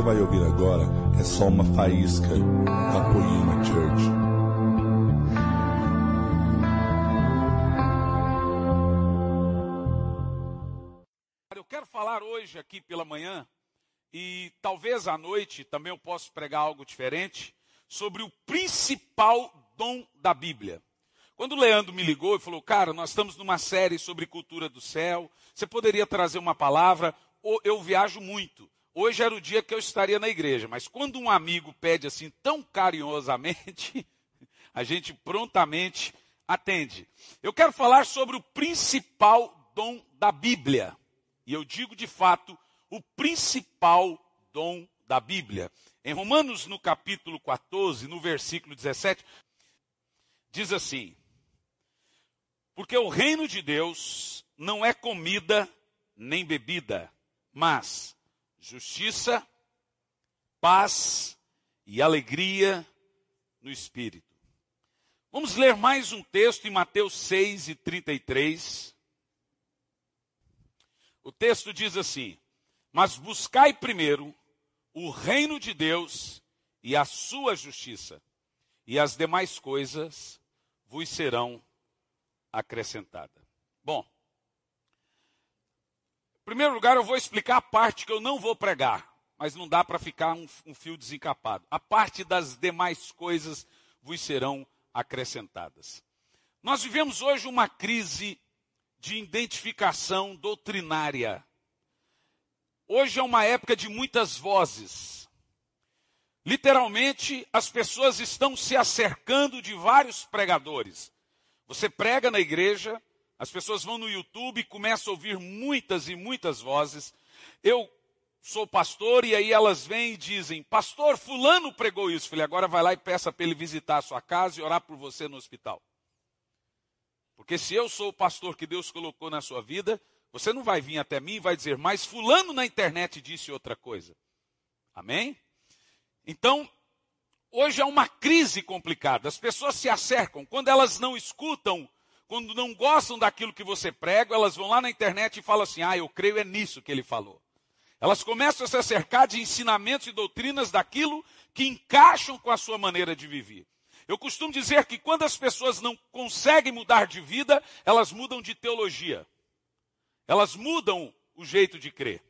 você vai ouvir agora é só uma faísca da Poema Church. Eu quero falar hoje aqui pela manhã, e talvez à noite também eu possa pregar algo diferente, sobre o principal dom da Bíblia. Quando o Leandro me ligou e falou, cara, nós estamos numa série sobre cultura do céu, você poderia trazer uma palavra? Eu viajo muito. Hoje era o dia que eu estaria na igreja, mas quando um amigo pede assim tão carinhosamente, a gente prontamente atende. Eu quero falar sobre o principal dom da Bíblia. E eu digo de fato, o principal dom da Bíblia. Em Romanos, no capítulo 14, no versículo 17, diz assim: Porque o reino de Deus não é comida nem bebida, mas justiça, paz e alegria no Espírito. Vamos ler mais um texto em Mateus 6 e 33. O texto diz assim: Mas buscai primeiro o reino de Deus e a sua justiça, e as demais coisas vos serão acrescentadas. Bom, primeiro lugar, eu vou explicar a parte que eu não vou pregar, mas não dá para ficar um, um, fio desencapado. A parte das demais coisas vos serão acrescentadas. Nós vivemos hoje uma crise de identificação doutrinária. Hoje é uma época de muitas vozes. Literalmente, as pessoas estão se acercando de vários pregadores. Você prega na igreja, as pessoas vão no YouTube e começam a ouvir muitas e muitas vozes. Eu sou pastor e aí elas vêm e dizem: Pastor, Fulano pregou isso. Falei, agora vai lá e peça para ele visitar a sua casa e orar por você no hospital. Porque se eu sou o pastor que Deus colocou na sua vida, você não vai vir até mim e vai dizer, mas fulano na internet disse outra coisa. Amém? Então, hoje é uma crise complicada. As pessoas se acercam. Quando elas não escutam, quando não gostam daquilo que você prega, elas vão lá na internet e falam assim: ah, eu creio é nisso que ele falou. Elas começam a se acercar de ensinamentos e doutrinas daquilo que encaixam com a sua maneira de viver. Eu costumo dizer que quando as pessoas não conseguem mudar de vida, elas mudam de teologia. Elas mudam o jeito de crer.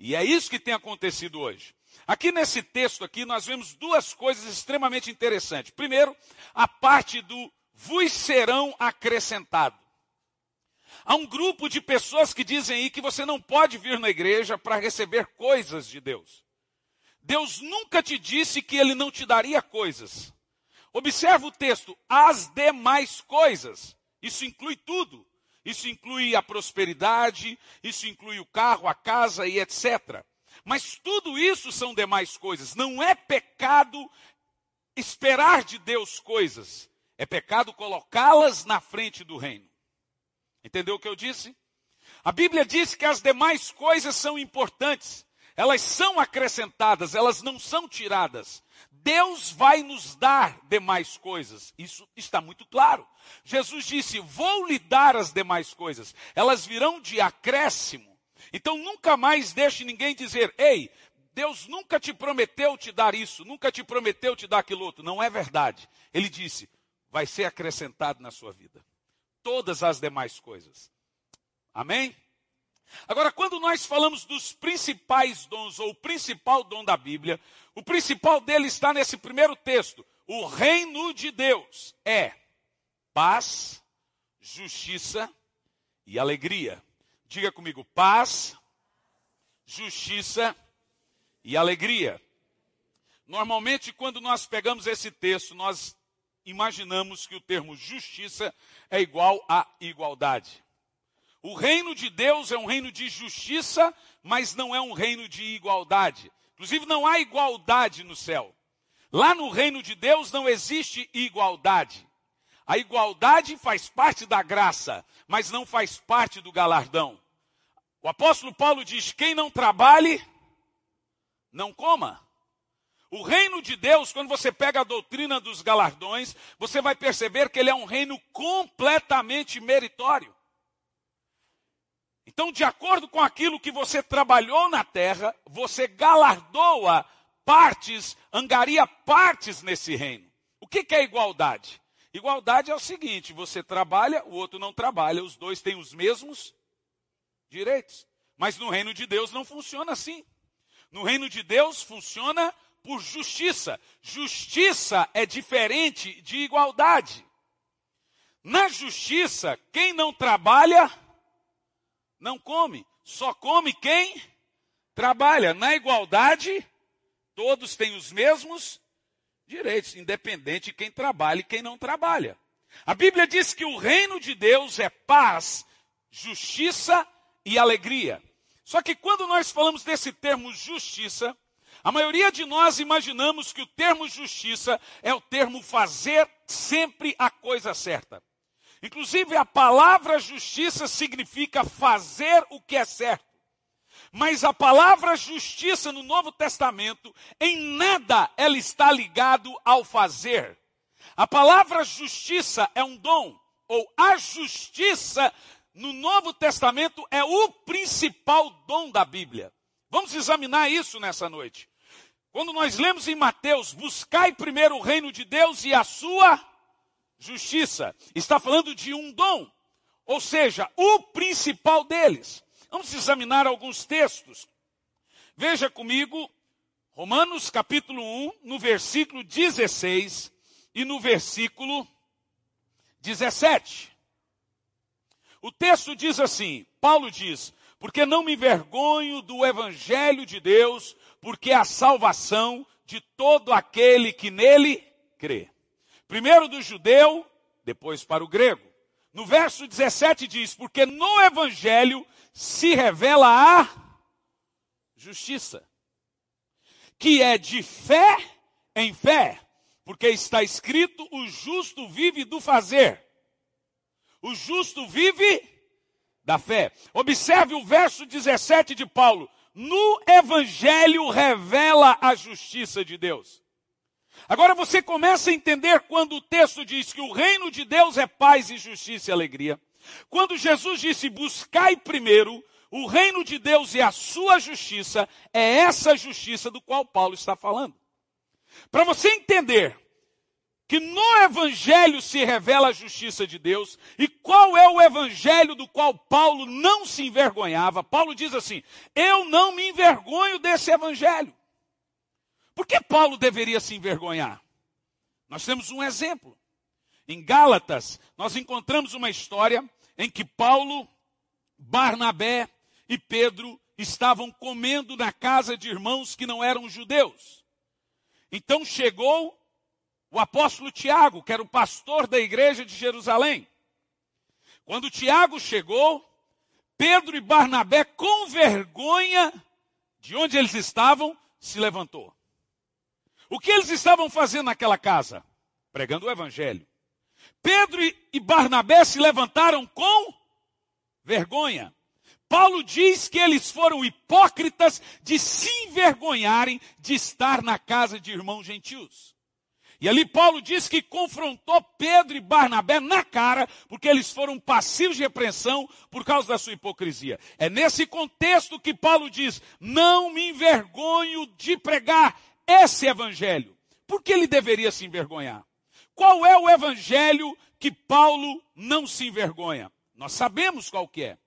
E é isso que tem acontecido hoje. Aqui nesse texto aqui nós vemos duas coisas extremamente interessantes. Primeiro, a parte do vos serão acrescentados. Há um grupo de pessoas que dizem aí que você não pode vir na igreja para receber coisas de Deus. Deus nunca te disse que ele não te daria coisas. Observa o texto, as demais coisas. Isso inclui tudo. Isso inclui a prosperidade, isso inclui o carro, a casa e etc. Mas tudo isso são demais coisas. Não é pecado esperar de Deus coisas. É pecado colocá-las na frente do reino. Entendeu o que eu disse? A Bíblia diz que as demais coisas são importantes. Elas são acrescentadas, elas não são tiradas. Deus vai nos dar demais coisas. Isso está muito claro. Jesus disse: Vou lhe dar as demais coisas. Elas virão de acréscimo. Então nunca mais deixe ninguém dizer: Ei, Deus nunca te prometeu te dar isso, nunca te prometeu te dar aquilo outro. Não é verdade. Ele disse: Vai ser acrescentado na sua vida. Todas as demais coisas. Amém? Agora, quando nós falamos dos principais dons, ou o principal dom da Bíblia, o principal dele está nesse primeiro texto. O reino de Deus é paz, justiça e alegria. Diga comigo, paz, justiça e alegria. Normalmente, quando nós pegamos esse texto, nós imaginamos que o termo justiça é igual a igualdade. O reino de Deus é um reino de justiça, mas não é um reino de igualdade. Inclusive, não há igualdade no céu. Lá no reino de Deus não existe igualdade. A igualdade faz parte da graça, mas não faz parte do galardão. O apóstolo Paulo diz: quem não trabalhe, não coma. O reino de Deus, quando você pega a doutrina dos galardões, você vai perceber que ele é um reino completamente meritório. Então, de acordo com aquilo que você trabalhou na terra, você galardoa partes, angaria partes nesse reino. O que, que é igualdade? Igualdade é o seguinte: você trabalha, o outro não trabalha, os dois têm os mesmos direitos. Mas no reino de Deus não funciona assim. No reino de Deus funciona por justiça. Justiça é diferente de igualdade. Na justiça, quem não trabalha, não come. Só come quem trabalha. Na igualdade, todos têm os mesmos direitos, independente de quem trabalha e quem não trabalha. A Bíblia diz que o reino de Deus é paz, justiça e alegria. Só que quando nós falamos desse termo justiça, a maioria de nós imaginamos que o termo justiça é o termo fazer sempre a coisa certa. Inclusive, a palavra justiça significa fazer o que é certo. Mas a palavra justiça no Novo Testamento, em nada ela está ligado ao fazer. A palavra justiça é um dom, ou a justiça no Novo Testamento é o principal dom da Bíblia. Vamos examinar isso nessa noite. Quando nós lemos em Mateus, buscai primeiro o reino de Deus e a sua justiça, está falando de um dom, ou seja, o principal deles. Vamos examinar alguns textos. Veja comigo, Romanos capítulo 1, no versículo 16 e no versículo 17. O texto diz assim: Paulo diz, porque não me envergonho do evangelho de Deus, porque é a salvação de todo aquele que nele crê. Primeiro do judeu, depois para o grego. No verso 17 diz: Porque no evangelho se revela a justiça, que é de fé em fé, porque está escrito: o justo vive do fazer. O justo vive da fé. Observe o verso 17 de Paulo. No Evangelho revela a justiça de Deus. Agora você começa a entender quando o texto diz que o reino de Deus é paz e justiça e alegria. Quando Jesus disse: buscai primeiro o reino de Deus e a sua justiça, é essa justiça do qual Paulo está falando. Para você entender que no Evangelho se revela a justiça de Deus. E qual é o Evangelho do qual Paulo não se envergonhava? Paulo diz assim: Eu não me envergonho desse Evangelho. Por que Paulo deveria se envergonhar? Nós temos um exemplo. Em Gálatas, nós encontramos uma história em que Paulo, Barnabé e Pedro estavam comendo na casa de irmãos que não eram judeus. Então chegou o apóstolo Tiago, que era o pastor da igreja de Jerusalém. Quando Tiago chegou, Pedro e Barnabé, com vergonha de onde eles estavam, se levantou. O que eles estavam fazendo naquela casa? Pregando o evangelho. Pedro e Barnabé se levantaram com vergonha. Paulo diz que eles foram hipócritas de se envergonharem de estar na casa de irmãos gentios. E ali Paulo diz que confrontou Pedro e Barnabé na cara, porque eles foram passivos de repreensão por causa da sua hipocrisia. É nesse contexto que Paulo diz: não me envergonho de pregar esse evangelho. Por que ele deveria se envergonhar? Qual é o evangelho que Paulo não se envergonha? Nós sabemos qual que é.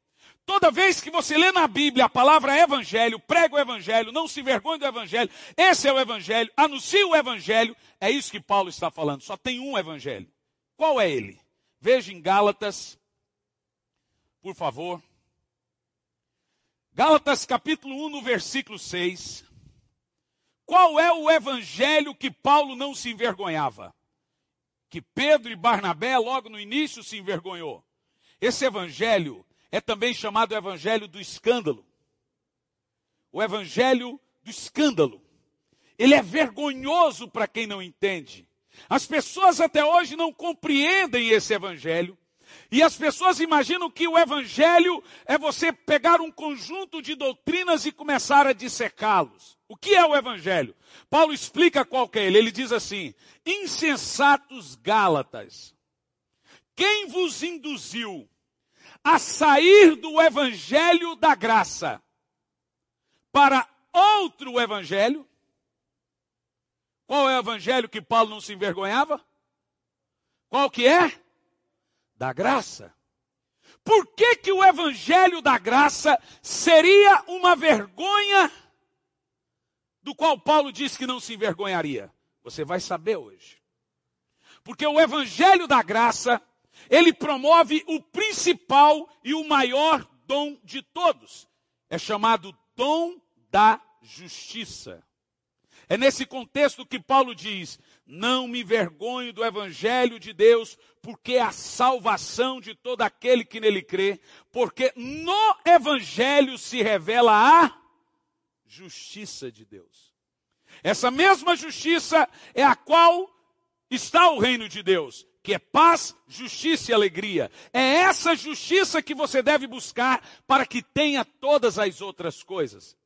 Toda vez que você lê na Bíblia a palavra evangelho, prega o evangelho, não se envergonhe do evangelho, esse é o evangelho, anuncie o evangelho, é isso que Paulo está falando. Só tem um evangelho. Qual é ele? Veja em Gálatas, por favor. Gálatas capítulo 1, no versículo 6. Qual é o evangelho que Paulo não se envergonhava? Que Pedro e Barnabé logo no início se envergonhou. Esse evangelho é também chamado evangelho do escândalo. O evangelho do escândalo. Ele é vergonhoso para quem não entende. As pessoas até hoje não compreendem esse evangelho. E as pessoas imaginam que o evangelho é você pegar um conjunto de doutrinas e começar a dissecá-los. O que é o evangelho? Paulo explica qual que é ele. Ele diz assim: insensatos Gálatas, quem vos induziu a sair do evangelho da graça para outro evangelho. Qual é o evangelho que Paulo não se envergonhava? Qual que é? Da graça. Por que, que o evangelho da graça seria uma vergonha do qual Paulo disse que não se envergonharia? Você vai saber hoje. Porque o evangelho da graça, ele promove o principal e o maior dom de todos. É chamado dom da justiça. É nesse contexto que Paulo diz: Não me envergonho do evangelho de Deus, porque é a salvação de todo aquele que nele crê, porque no evangelho se revela a justiça de Deus. Essa mesma justiça é a qual está o reino de Deus, que é paz, justiça e alegria. É essa justiça que você deve buscar para que tenha todas as outras coisas.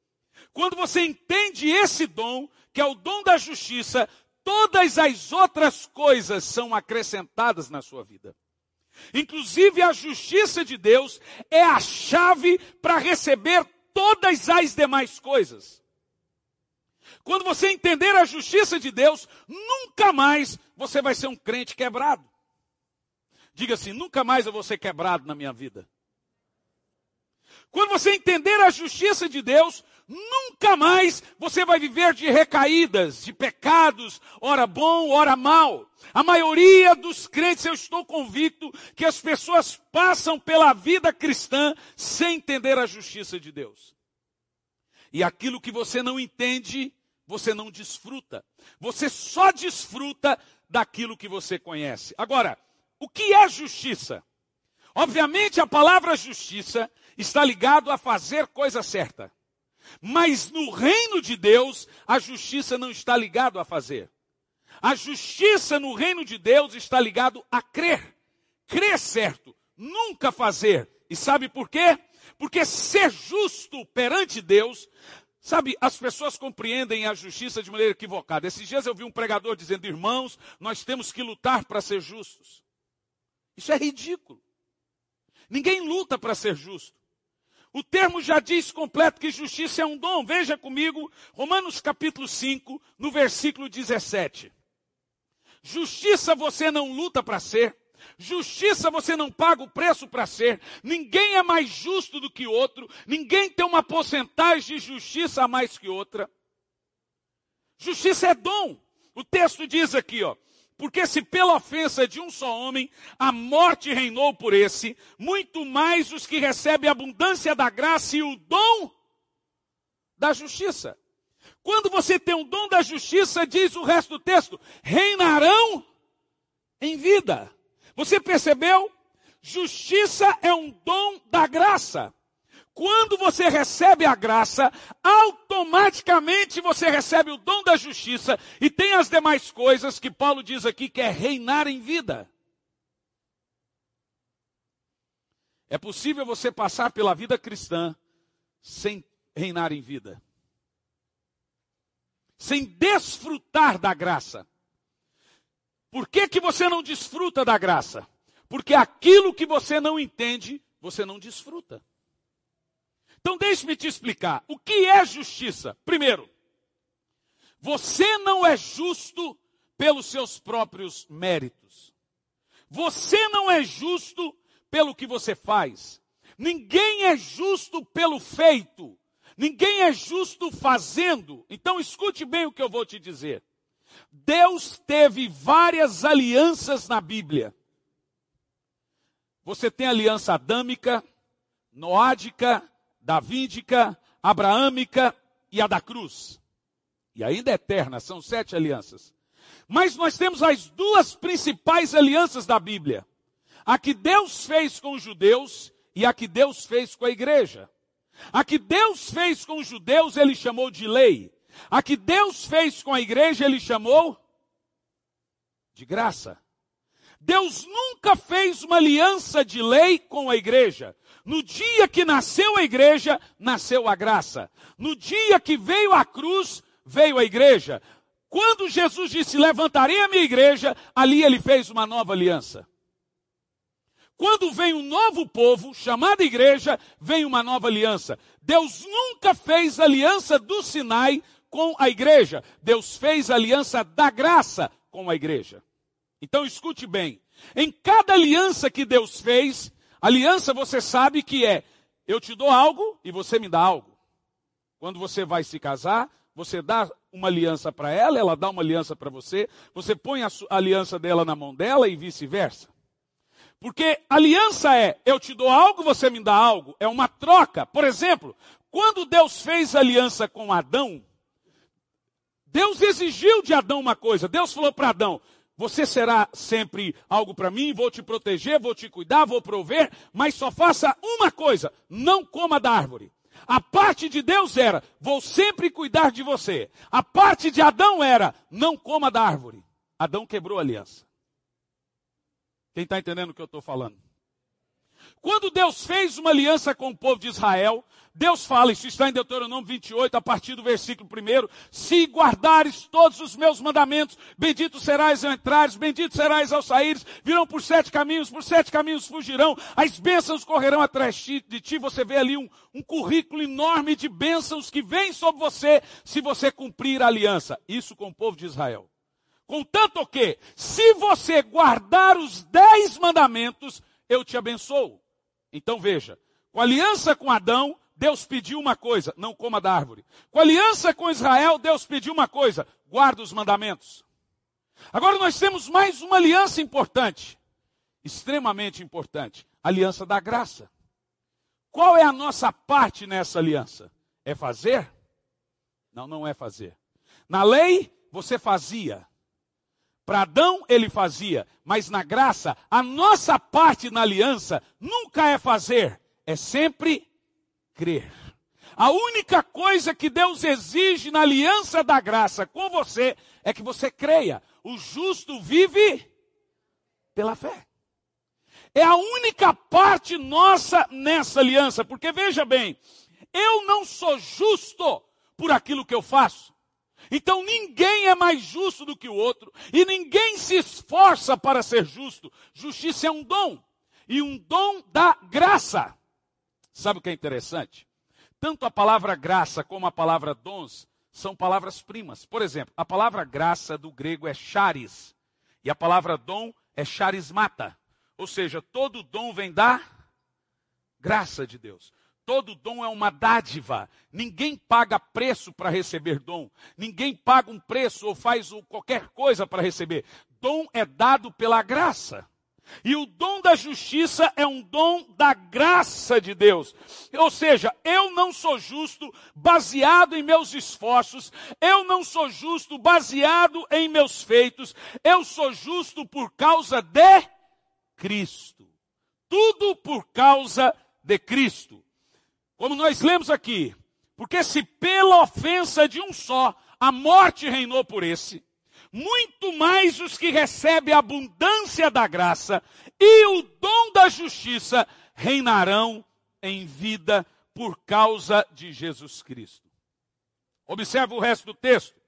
Quando você entende esse dom, que é o dom da justiça, todas as outras coisas são acrescentadas na sua vida. Inclusive a justiça de Deus é a chave para receber todas as demais coisas. Quando você entender a justiça de Deus, nunca mais você vai ser um crente quebrado. Diga assim: nunca mais eu vou ser quebrado na minha vida. Quando você entender a justiça de Deus, nunca mais você vai viver de recaídas, de pecados, ora bom, ora mal. A maioria dos crentes, eu estou convicto que as pessoas passam pela vida cristã sem entender a justiça de Deus. E aquilo que você não entende, você não desfruta. Você só desfruta daquilo que você conhece. Agora, o que é justiça? Obviamente a palavra justiça está ligado a fazer coisa certa. Mas no reino de Deus, a justiça não está ligado a fazer. A justiça no reino de Deus está ligado a crer. Crer certo, nunca fazer. E sabe por quê? Porque ser justo perante Deus, sabe, as pessoas compreendem a justiça de maneira equivocada. Esses dias eu vi um pregador dizendo: "Irmãos, nós temos que lutar para ser justos". Isso é ridículo. Ninguém luta para ser justo. O termo já diz completo que justiça é um dom. Veja comigo, Romanos capítulo 5, no versículo 17. Justiça você não luta para ser. Justiça você não paga o preço para ser. Ninguém é mais justo do que outro. Ninguém tem uma porcentagem de justiça a mais que outra. Justiça é dom. O texto diz aqui, ó. Porque se pela ofensa de um só homem a morte reinou por esse, muito mais os que recebem a abundância da graça e o dom da justiça. Quando você tem um dom da justiça, diz o resto do texto, reinarão em vida. Você percebeu? Justiça é um dom da graça. Quando você recebe a graça, automaticamente você recebe o dom da justiça e tem as demais coisas que Paulo diz aqui que é reinar em vida. É possível você passar pela vida cristã sem reinar em vida. Sem desfrutar da graça. Por que, que você não desfruta da graça? Porque aquilo que você não entende, você não desfruta. Então deixe-me te explicar. O que é justiça? Primeiro, você não é justo pelos seus próprios méritos. Você não é justo pelo que você faz. Ninguém é justo pelo feito. Ninguém é justo fazendo. Então escute bem o que eu vou te dizer. Deus teve várias alianças na Bíblia. Você tem aliança adâmica, noádica, davídica, abraâmica e a da cruz. E ainda é eterna, são sete alianças. Mas nós temos as duas principais alianças da Bíblia: a que Deus fez com os judeus e a que Deus fez com a igreja. A que Deus fez com os judeus, ele chamou de lei. A que Deus fez com a igreja, ele chamou de graça. Deus nunca fez uma aliança de lei com a igreja. No dia que nasceu a igreja, nasceu a graça. No dia que veio a cruz, veio a igreja. Quando Jesus disse: Levantarei a minha igreja, ali ele fez uma nova aliança. Quando vem um novo povo, chamado igreja, vem uma nova aliança. Deus nunca fez aliança do Sinai com a igreja. Deus fez aliança da graça com a igreja. Então escute bem. Em cada aliança que Deus fez, aliança você sabe que é eu te dou algo e você me dá algo. Quando você vai se casar, você dá uma aliança para ela, ela dá uma aliança para você, você põe a aliança dela na mão dela e vice-versa. Porque aliança é eu te dou algo, você me dá algo, é uma troca. Por exemplo, quando Deus fez aliança com Adão, Deus exigiu de Adão uma coisa. Deus falou para Adão: você será sempre algo para mim, vou te proteger, vou te cuidar, vou prover, mas só faça uma coisa: não coma da árvore. A parte de Deus era, vou sempre cuidar de você. A parte de Adão era, não coma da árvore. Adão quebrou a aliança. Quem está entendendo o que eu estou falando? Quando Deus fez uma aliança com o povo de Israel, Deus fala, isso está em Deuteronômio 28, a partir do versículo 1, se guardares todos os meus mandamentos, bendito serás ao entrares, bendito serás ao saíres, virão por sete caminhos, por sete caminhos fugirão, as bênçãos correrão atrás de ti, você vê ali um, um currículo enorme de bênçãos que vem sobre você, se você cumprir a aliança, isso com o povo de Israel. Contanto que, se você guardar os dez mandamentos, eu te abençoo. Então veja, com aliança com Adão, Deus pediu uma coisa, não coma da árvore. Com aliança com Israel, Deus pediu uma coisa, guarda os mandamentos. Agora nós temos mais uma aliança importante, extremamente importante, aliança da graça. Qual é a nossa parte nessa aliança? É fazer? Não, não é fazer. Na lei, você fazia. Para Adão, ele fazia. Mas na graça, a nossa parte na aliança nunca é fazer, é sempre crer. A única coisa que Deus exige na aliança da graça com você é que você creia. O justo vive pela fé. É a única parte nossa nessa aliança, porque veja bem, eu não sou justo por aquilo que eu faço. Então ninguém é mais justo do que o outro e ninguém se esforça para ser justo. Justiça é um dom e um dom da graça. Sabe o que é interessante? Tanto a palavra graça como a palavra dons são palavras primas. Por exemplo, a palavra graça do grego é charis e a palavra dom é charismata. Ou seja, todo dom vem da graça de Deus. Todo dom é uma dádiva. Ninguém paga preço para receber dom. Ninguém paga um preço ou faz qualquer coisa para receber. Dom é dado pela graça. E o dom da justiça é um dom da graça de Deus. Ou seja, eu não sou justo baseado em meus esforços, eu não sou justo baseado em meus feitos, eu sou justo por causa de Cristo. Tudo por causa de Cristo. Como nós lemos aqui, porque se pela ofensa de um só a morte reinou por esse, muito mais os que recebem a abundância da graça e o dom da justiça reinarão em vida por causa de Jesus Cristo. Observe o resto do texto.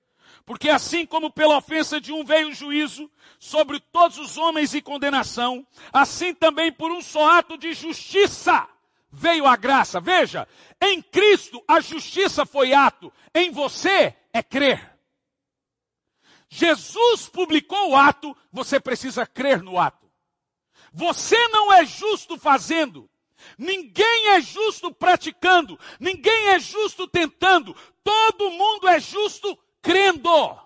Porque assim como pela ofensa de um veio o juízo sobre todos os homens e condenação, assim também por um só ato de justiça veio a graça. Veja, em Cristo a justiça foi ato, em você é crer. Jesus publicou o ato, você precisa crer no ato. Você não é justo fazendo, ninguém é justo praticando, ninguém é justo tentando, todo mundo é justo crendo.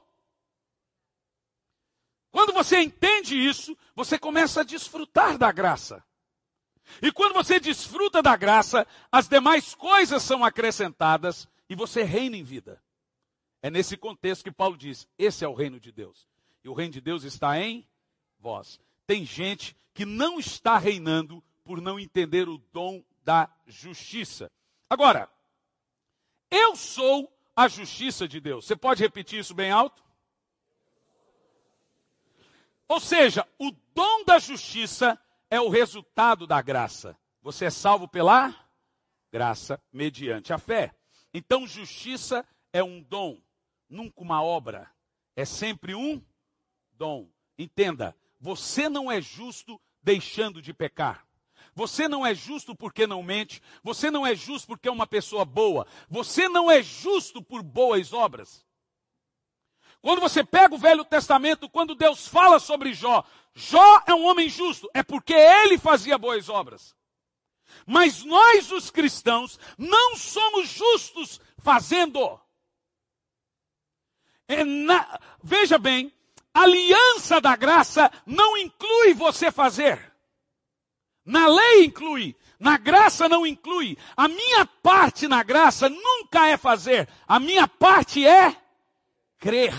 Quando você entende isso, você começa a desfrutar da graça. E quando você desfruta da graça, as demais coisas são acrescentadas e você reina em vida. É nesse contexto que Paulo diz: esse é o reino de Deus. E o reino de Deus está em vós. Tem gente que não está reinando por não entender o dom da justiça. Agora, eu sou a justiça de Deus. Você pode repetir isso bem alto? Ou seja, o dom da justiça é o resultado da graça. Você é salvo pela graça mediante a fé. Então, justiça é um dom nunca uma obra, é sempre um dom. Entenda, você não é justo deixando de pecar. você não é justo porque não mente, você não é justo porque é uma pessoa boa, você não é justo por boas obras. Quando você pega o Velho Testamento, quando Deus fala sobre Jó, Jó é um homem justo, é porque ele fazia boas obras. Mas nós, os cristãos, não somos justos fazendo. É na... Veja bem, aliança da graça não inclui você fazer. Na lei inclui, na graça não inclui. A minha parte na graça nunca é fazer, a minha parte é crer.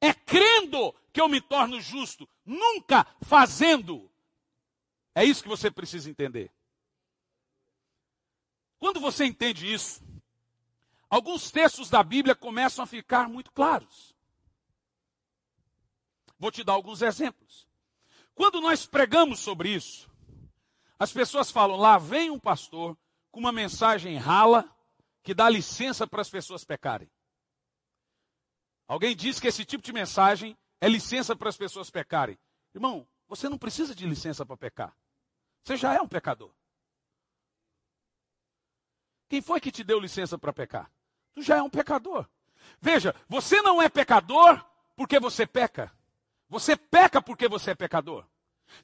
É crendo que eu me torno justo, nunca fazendo. É isso que você precisa entender. Quando você entende isso, alguns textos da Bíblia começam a ficar muito claros. Vou te dar alguns exemplos. Quando nós pregamos sobre isso, as pessoas falam: lá vem um pastor com uma mensagem rala que dá licença para as pessoas pecarem. Alguém diz que esse tipo de mensagem é licença para as pessoas pecarem. Irmão, você não precisa de licença para pecar. Você já é um pecador. Quem foi que te deu licença para pecar? Tu já é um pecador. Veja, você não é pecador porque você peca. Você peca porque você é pecador.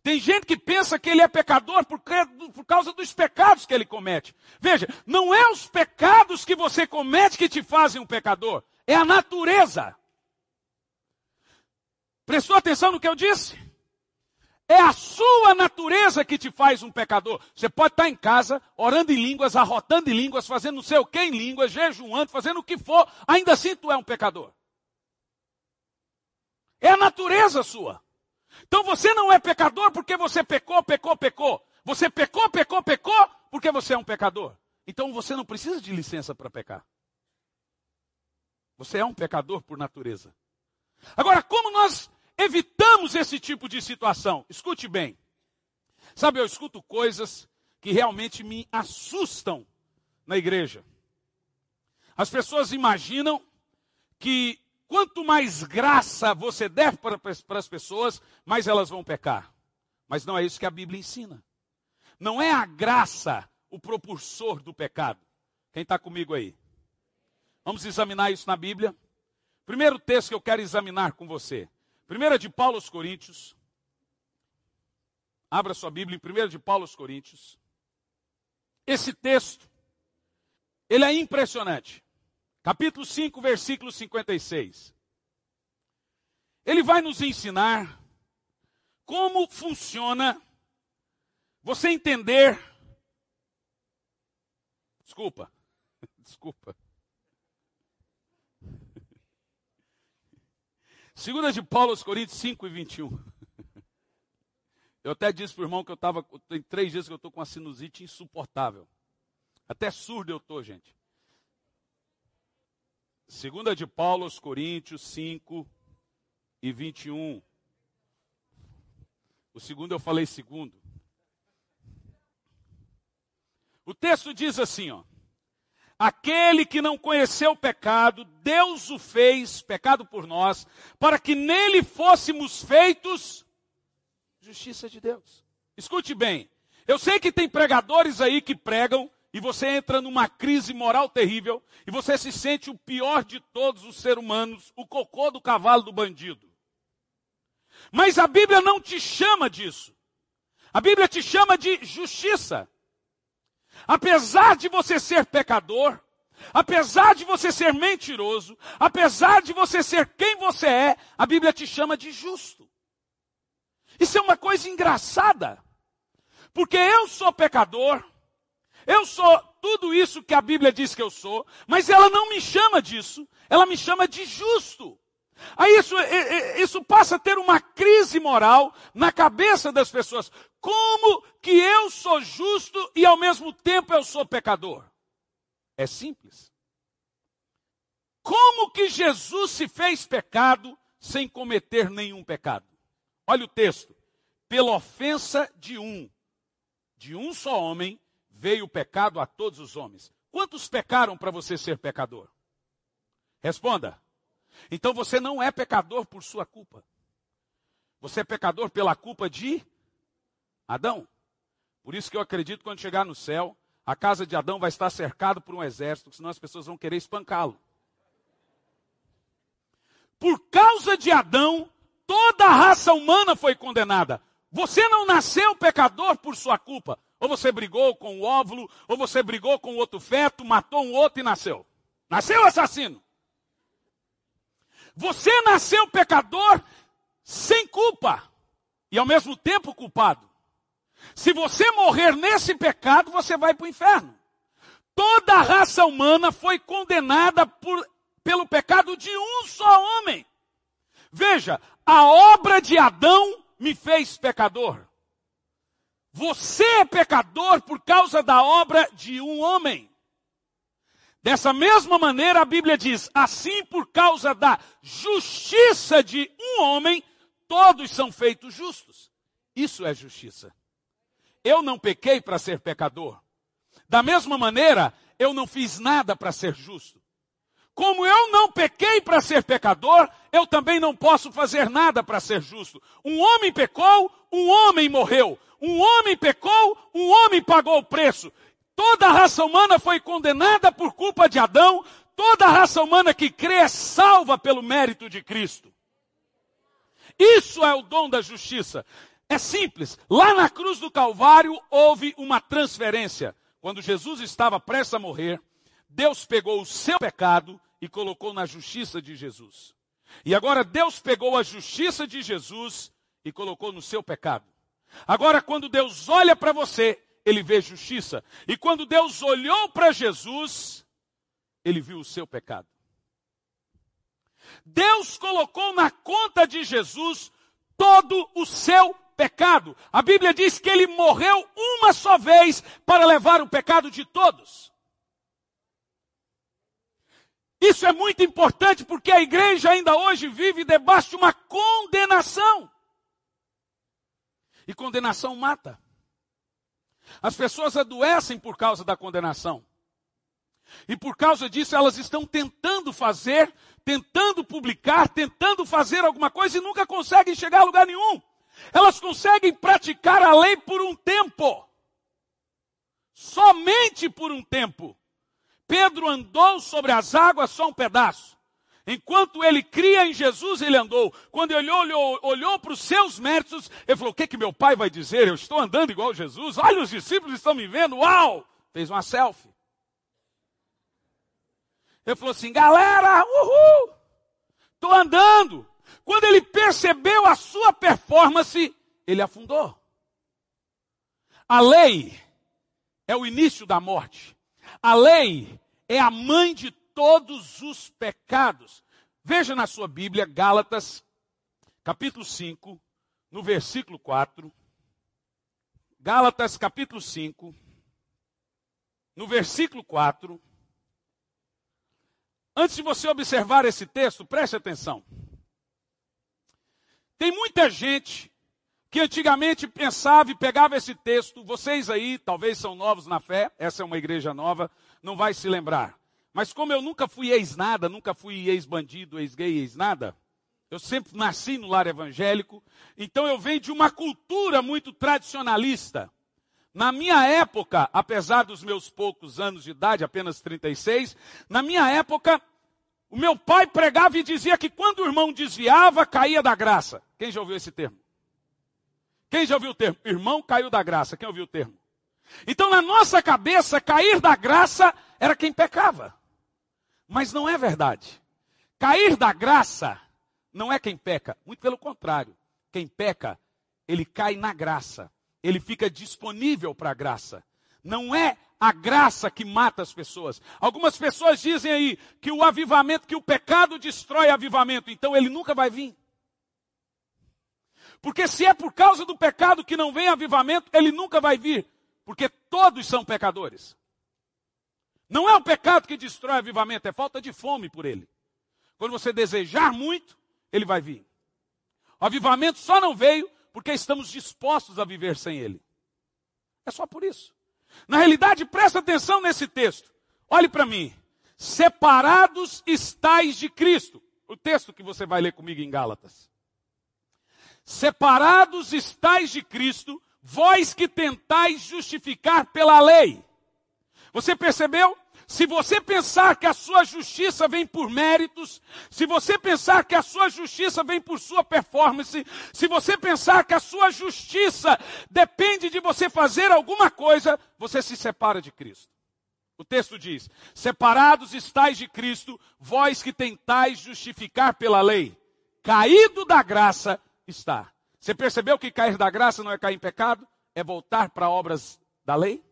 Tem gente que pensa que ele é pecador por, por causa dos pecados que ele comete. Veja, não é os pecados que você comete que te fazem um pecador, é a natureza. Prestou atenção no que eu disse? É a sua natureza que te faz um pecador. Você pode estar em casa, orando em línguas, arrotando em línguas, fazendo não sei o que em línguas, jejuando, fazendo o que for, ainda assim tu é um pecador. É a natureza sua. Então você não é pecador porque você pecou, pecou, pecou. Você pecou, pecou, pecou porque você é um pecador. Então você não precisa de licença para pecar. Você é um pecador por natureza. Agora, como nós evitamos esse tipo de situação. Escute bem. Sabe, eu escuto coisas que realmente me assustam na igreja. As pessoas imaginam que quanto mais graça você der para, para as pessoas, mais elas vão pecar. Mas não é isso que a Bíblia ensina. Não é a graça o propulsor do pecado. Quem está comigo aí? Vamos examinar isso na Bíblia. Primeiro texto que eu quero examinar com você. Primeira de Paulo aos Coríntios. Abra sua Bíblia em 1 de Paulo aos Coríntios. Esse texto, ele é impressionante. Capítulo 5, versículo 56. Ele vai nos ensinar como funciona você entender. Desculpa, desculpa. Segunda de Paulo aos Coríntios 5 e 21. Eu até disse para o irmão que eu estava, tem três dias que eu estou com uma sinusite insuportável. Até surdo eu estou, gente. Segunda de Paulo aos Coríntios 5 e 21. O segundo eu falei segundo. O texto diz assim, ó. Aquele que não conheceu o pecado, Deus o fez pecado por nós, para que nele fôssemos feitos justiça de Deus. Escute bem, eu sei que tem pregadores aí que pregam e você entra numa crise moral terrível e você se sente o pior de todos os seres humanos, o cocô do cavalo do bandido. Mas a Bíblia não te chama disso. A Bíblia te chama de justiça. Apesar de você ser pecador, apesar de você ser mentiroso, apesar de você ser quem você é, a Bíblia te chama de justo. Isso é uma coisa engraçada. Porque eu sou pecador, eu sou tudo isso que a Bíblia diz que eu sou, mas ela não me chama disso, ela me chama de justo. Aí isso, isso passa a ter uma crise moral na cabeça das pessoas. Como que eu sou justo e ao mesmo tempo eu sou pecador? É simples. Como que Jesus se fez pecado sem cometer nenhum pecado? Olha o texto. Pela ofensa de um, de um só homem, veio o pecado a todos os homens. Quantos pecaram para você ser pecador? Responda. Então você não é pecador por sua culpa. Você é pecador pela culpa de Adão. Por isso que eu acredito que quando chegar no céu, a casa de Adão vai estar cercada por um exército, senão as pessoas vão querer espancá-lo. Por causa de Adão, toda a raça humana foi condenada. Você não nasceu pecador por sua culpa. Ou você brigou com o óvulo, ou você brigou com outro feto, matou um outro e nasceu. Nasceu assassino. Você nasceu pecador sem culpa e ao mesmo tempo culpado. Se você morrer nesse pecado, você vai para o inferno. Toda a raça humana foi condenada por, pelo pecado de um só homem. Veja, a obra de Adão me fez pecador. Você é pecador por causa da obra de um homem. Dessa mesma maneira, a Bíblia diz: assim, por causa da justiça de um homem, todos são feitos justos. Isso é justiça. Eu não pequei para ser pecador. Da mesma maneira, eu não fiz nada para ser justo. Como eu não pequei para ser pecador, eu também não posso fazer nada para ser justo. Um homem pecou, um homem morreu. Um homem pecou, um homem pagou o preço. Toda a raça humana foi condenada por culpa de Adão. Toda a raça humana que crê é salva pelo mérito de Cristo. Isso é o dom da justiça. É simples. Lá na cruz do Calvário houve uma transferência. Quando Jesus estava prestes a morrer, Deus pegou o seu pecado e colocou na justiça de Jesus. E agora Deus pegou a justiça de Jesus e colocou no seu pecado. Agora, quando Deus olha para você, ele vê justiça. E quando Deus olhou para Jesus, ele viu o seu pecado. Deus colocou na conta de Jesus todo o seu pecado. A Bíblia diz que ele morreu uma só vez para levar o pecado de todos. Isso é muito importante porque a igreja ainda hoje vive debaixo de uma condenação. E condenação mata. As pessoas adoecem por causa da condenação. E por causa disso elas estão tentando fazer, tentando publicar, tentando fazer alguma coisa e nunca conseguem chegar a lugar nenhum. Elas conseguem praticar a lei por um tempo. Somente por um tempo. Pedro andou sobre as águas só um pedaço. Enquanto ele cria em Jesus, ele andou. Quando ele olhou, olhou para os seus méritos, ele falou: O que, que meu pai vai dizer? Eu estou andando igual Jesus. Olha, os discípulos estão me vendo. Uau! Fez uma selfie. Ele falou assim: Galera, uhul! Estou andando. Quando ele percebeu a sua performance, ele afundou. A lei é o início da morte. A lei é a mãe de todos os pecados. Veja na sua Bíblia, Gálatas, capítulo 5, no versículo 4. Gálatas, capítulo 5, no versículo 4. Antes de você observar esse texto, preste atenção. Tem muita gente que antigamente pensava e pegava esse texto, vocês aí, talvez são novos na fé, essa é uma igreja nova, não vai se lembrar. Mas como eu nunca fui ex-nada, nunca fui ex-bandido, ex-gay, ex-nada, eu sempre nasci no lar evangélico, então eu venho de uma cultura muito tradicionalista. Na minha época, apesar dos meus poucos anos de idade, apenas 36, na minha época, o meu pai pregava e dizia que quando o irmão desviava, caía da graça. Quem já ouviu esse termo? Quem já ouviu o termo? Irmão caiu da graça. Quem ouviu o termo? Então, na nossa cabeça, cair da graça era quem pecava. Mas não é verdade. Cair da graça não é quem peca. Muito pelo contrário. Quem peca, ele cai na graça. Ele fica disponível para a graça. Não é a graça que mata as pessoas. Algumas pessoas dizem aí que o avivamento, que o pecado destrói avivamento, então ele nunca vai vir. Porque se é por causa do pecado que não vem avivamento, ele nunca vai vir. Porque todos são pecadores. Não é o pecado que destrói avivamento, é falta de fome por ele. Quando você desejar muito, ele vai vir. O avivamento só não veio porque estamos dispostos a viver sem ele. É só por isso. Na realidade, presta atenção nesse texto. Olhe para mim. Separados estais de Cristo. O texto que você vai ler comigo em Gálatas separados estais de Cristo, vós que tentais justificar pela lei. Você percebeu? Se você pensar que a sua justiça vem por méritos, se você pensar que a sua justiça vem por sua performance, se você pensar que a sua justiça depende de você fazer alguma coisa, você se separa de Cristo. O texto diz: Separados estáis de Cristo, vós que tentais justificar pela lei, caído da graça está. Você percebeu que cair da graça não é cair em pecado? É voltar para obras da lei?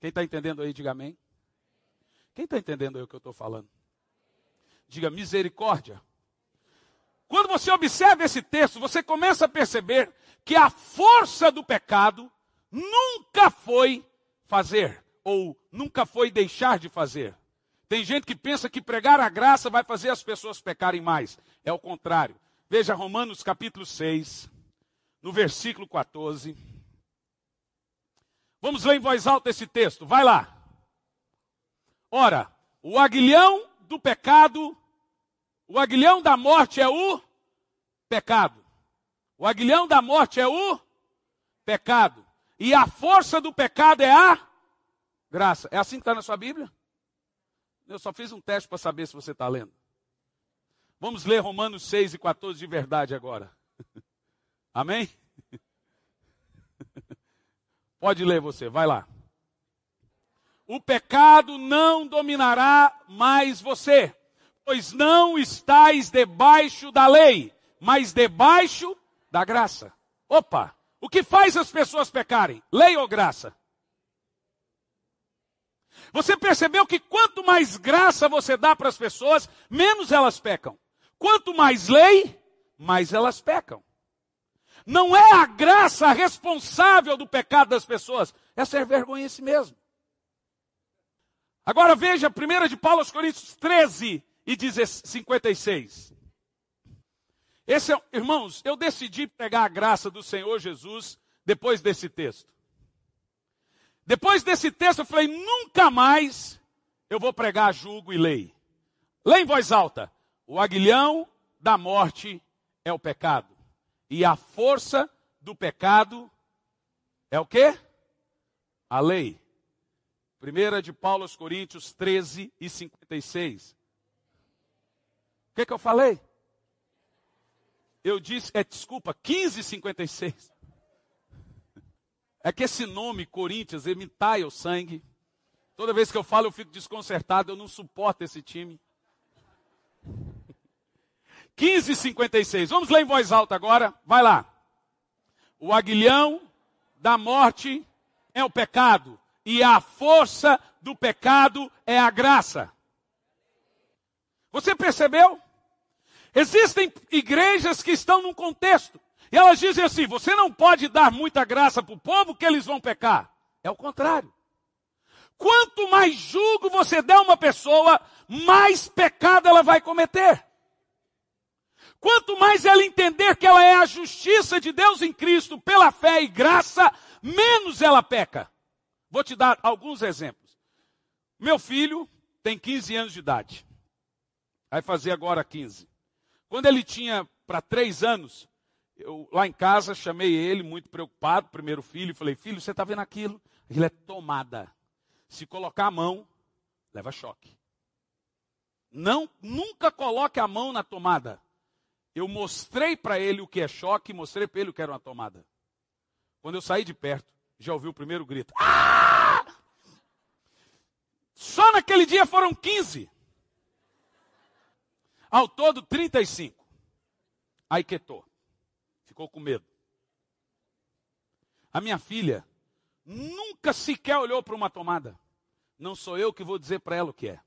Quem está entendendo aí, diga amém. Quem está entendendo aí o que eu estou falando? Diga misericórdia. Quando você observa esse texto, você começa a perceber que a força do pecado nunca foi fazer, ou nunca foi deixar de fazer. Tem gente que pensa que pregar a graça vai fazer as pessoas pecarem mais. É o contrário. Veja Romanos capítulo 6, no versículo 14. Vamos ler em voz alta esse texto. Vai lá. Ora, o aguilhão do pecado, o aguilhão da morte é o pecado. O aguilhão da morte é o pecado. E a força do pecado é a graça. É assim que está na sua Bíblia? Eu só fiz um teste para saber se você está lendo. Vamos ler Romanos 6 e 14 de verdade agora. Amém? Pode ler você, vai lá. O pecado não dominará mais você, pois não estáis debaixo da lei, mas debaixo da graça. Opa! O que faz as pessoas pecarem? Lei ou graça? Você percebeu que quanto mais graça você dá para as pessoas, menos elas pecam. Quanto mais lei, mais elas pecam. Não é a graça responsável do pecado das pessoas, é ser vergonha em si mesmo. Agora veja 1 de Paulo aos Coríntios 13 e 56. Esse é, irmãos, eu decidi pregar a graça do Senhor Jesus depois desse texto. Depois desse texto eu falei, nunca mais eu vou pregar julgo e lei. Lê em voz alta. O aguilhão da morte é o pecado. E a força do pecado é o quê? A lei. Primeira de Paulo aos Coríntios 13 e 56. O que, que eu falei? Eu disse, é desculpa, 15 e 56. É que esse nome, Corinthians, ele me taia o sangue. Toda vez que eu falo, eu fico desconcertado, eu não suporto esse time. 15,56. Vamos ler em voz alta agora. Vai lá. O aguilhão da morte é o pecado, e a força do pecado é a graça. Você percebeu? Existem igrejas que estão num contexto, e elas dizem assim: você não pode dar muita graça para o povo que eles vão pecar. É o contrário. Quanto mais julgo você der a uma pessoa, mais pecado ela vai cometer. Quanto mais ela entender que ela é a justiça de Deus em Cristo pela fé e graça, menos ela peca. Vou te dar alguns exemplos. Meu filho tem 15 anos de idade. Vai fazer agora 15. Quando ele tinha para três anos, eu lá em casa chamei ele, muito preocupado, primeiro filho, e falei: Filho, você está vendo aquilo? Ele é tomada. Se colocar a mão, leva choque. Não, nunca coloque a mão na tomada. Eu mostrei para ele o que é choque, mostrei para ele o que era uma tomada. Quando eu saí de perto, já ouvi o primeiro grito. Ah! Só naquele dia foram 15. Ao todo, 35. Aí quietou. Ficou com medo. A minha filha nunca sequer olhou para uma tomada. Não sou eu que vou dizer para ela o que é.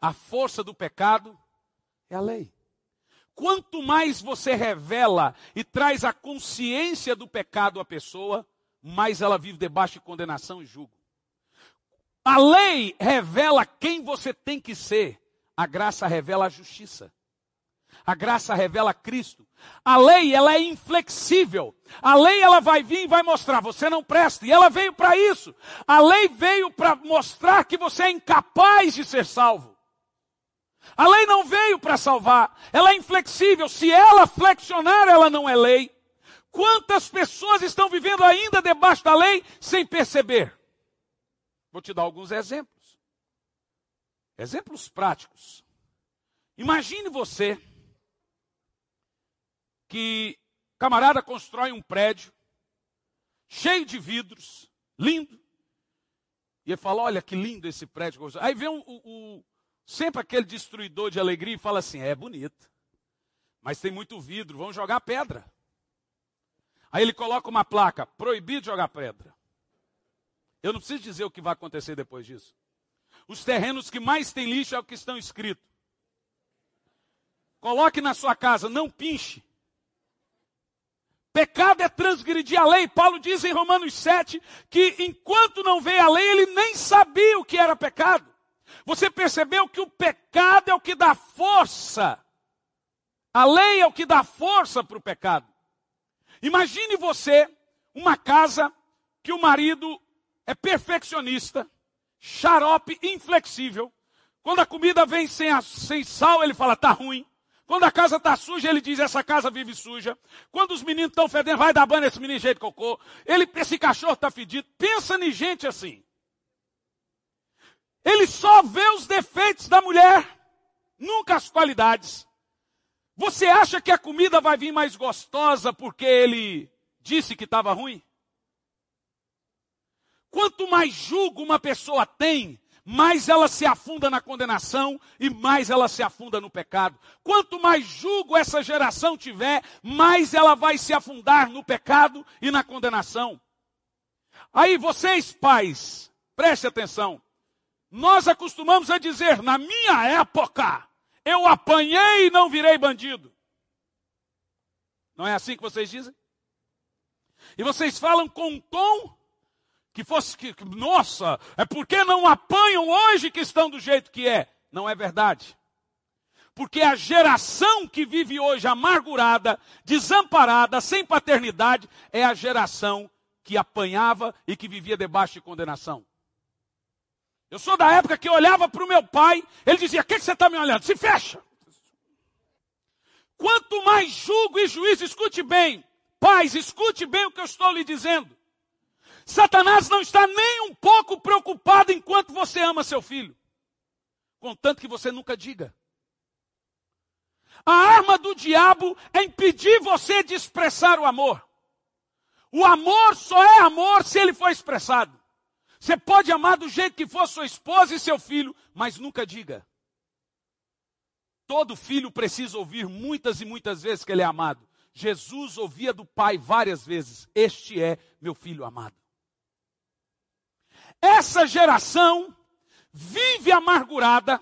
A força do pecado é a lei. Quanto mais você revela e traz a consciência do pecado à pessoa, mais ela vive debaixo de condenação e julgo. A lei revela quem você tem que ser. A graça revela a justiça. A graça revela Cristo. A lei, ela é inflexível. A lei, ela vai vir e vai mostrar, você não presta. E ela veio para isso. A lei veio para mostrar que você é incapaz de ser salvo. A lei não veio para salvar, ela é inflexível. Se ela flexionar, ela não é lei. Quantas pessoas estão vivendo ainda debaixo da lei sem perceber? Vou te dar alguns exemplos. Exemplos práticos. Imagine você que camarada constrói um prédio cheio de vidros, lindo. E ele fala: Olha que lindo esse prédio. Aí vem o, o, sempre aquele destruidor de alegria e fala assim: É bonito, mas tem muito vidro, vamos jogar pedra. Aí ele coloca uma placa: Proibido jogar pedra. Eu não preciso dizer o que vai acontecer depois disso. Os terrenos que mais tem lixo é o que estão escritos. Coloque na sua casa, não pinche. Pecado é transgredir a lei. Paulo diz em Romanos 7 que enquanto não veio a lei, ele nem sabia o que era pecado. Você percebeu que o pecado é o que dá força. A lei é o que dá força para o pecado. Imagine você uma casa que o marido é perfeccionista, xarope, inflexível. Quando a comida vem sem, a, sem sal, ele fala, tá ruim. Quando a casa está suja, ele diz, essa casa vive suja. Quando os meninos estão fedendo, vai dar banho nesse menino jeito de cocô. Ele, esse cachorro está fedido. Pensa em gente assim. Ele só vê os defeitos da mulher, nunca as qualidades. Você acha que a comida vai vir mais gostosa porque ele disse que estava ruim? Quanto mais julgo uma pessoa tem, mais ela se afunda na condenação e mais ela se afunda no pecado. Quanto mais julgo essa geração tiver, mais ela vai se afundar no pecado e na condenação. Aí vocês, pais, preste atenção. Nós acostumamos a dizer, na minha época, eu apanhei e não virei bandido. Não é assim que vocês dizem? E vocês falam com um tom que fosse que, nossa, é porque não apanham hoje que estão do jeito que é. Não é verdade. Porque a geração que vive hoje amargurada, desamparada, sem paternidade, é a geração que apanhava e que vivia debaixo de condenação. Eu sou da época que olhava para o meu pai, ele dizia: O que, que você está me olhando? Se fecha. Quanto mais julgo e juízo, escute bem, pais, escute bem o que eu estou lhe dizendo. Satanás não está nem um pouco preocupado enquanto você ama seu filho. Contanto que você nunca diga. A arma do diabo é impedir você de expressar o amor. O amor só é amor se ele for expressado. Você pode amar do jeito que for sua esposa e seu filho, mas nunca diga. Todo filho precisa ouvir muitas e muitas vezes que ele é amado. Jesus ouvia do pai várias vezes: Este é meu filho amado. Essa geração vive amargurada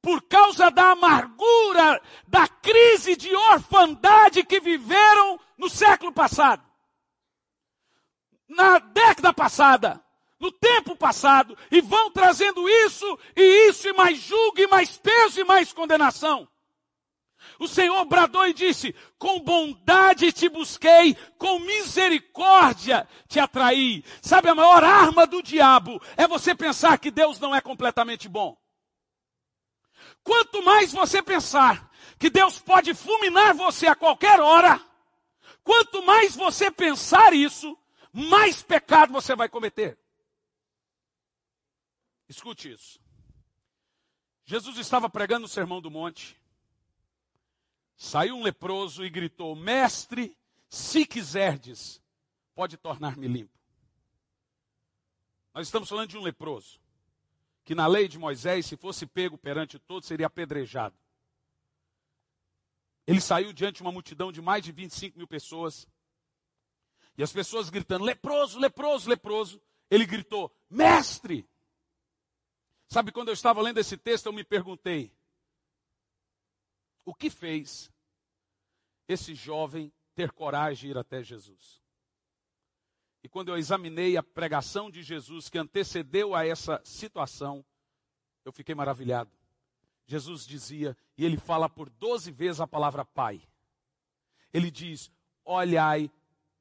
por causa da amargura da crise de orfandade que viveram no século passado. Na década passada, no tempo passado, e vão trazendo isso e isso e mais julgo e mais peso e mais condenação. O Senhor bradou e disse: Com bondade te busquei, com misericórdia te atraí. Sabe, a maior arma do diabo é você pensar que Deus não é completamente bom. Quanto mais você pensar que Deus pode fulminar você a qualquer hora, quanto mais você pensar isso, mais pecado você vai cometer. Escute isso. Jesus estava pregando o sermão do monte. Saiu um leproso e gritou: Mestre, se quiserdes, pode tornar-me limpo. Nós estamos falando de um leproso, que na lei de Moisés, se fosse pego perante todos, seria apedrejado. Ele saiu diante de uma multidão de mais de 25 mil pessoas. E as pessoas gritando: leproso, leproso, leproso. Ele gritou: Mestre! Sabe, quando eu estava lendo esse texto, eu me perguntei: o que fez esse jovem ter coragem de ir até Jesus? E quando eu examinei a pregação de Jesus que antecedeu a essa situação, eu fiquei maravilhado. Jesus dizia, e ele fala por doze vezes a palavra Pai. Ele diz: Olhai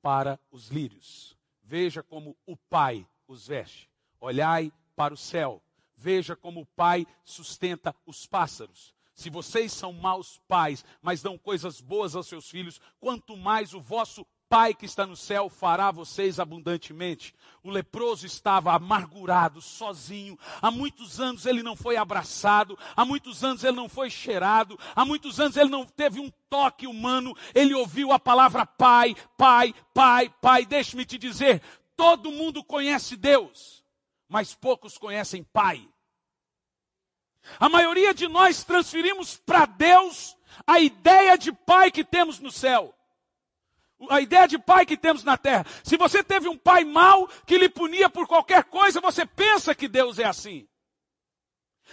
para os lírios, veja como o Pai os veste. Olhai para o céu, veja como o Pai sustenta os pássaros. Se vocês são maus pais, mas dão coisas boas aos seus filhos, quanto mais o vosso Pai que está no céu fará vocês abundantemente. O leproso estava amargurado, sozinho. Há muitos anos ele não foi abraçado, há muitos anos ele não foi cheirado, há muitos anos ele não teve um toque humano. Ele ouviu a palavra Pai, Pai, Pai, Pai. Deixe-me te dizer: todo mundo conhece Deus, mas poucos conhecem Pai. A maioria de nós transferimos para Deus a ideia de Pai que temos no céu a ideia de pai que temos na terra. Se você teve um pai mau que lhe punia por qualquer coisa, você pensa que Deus é assim.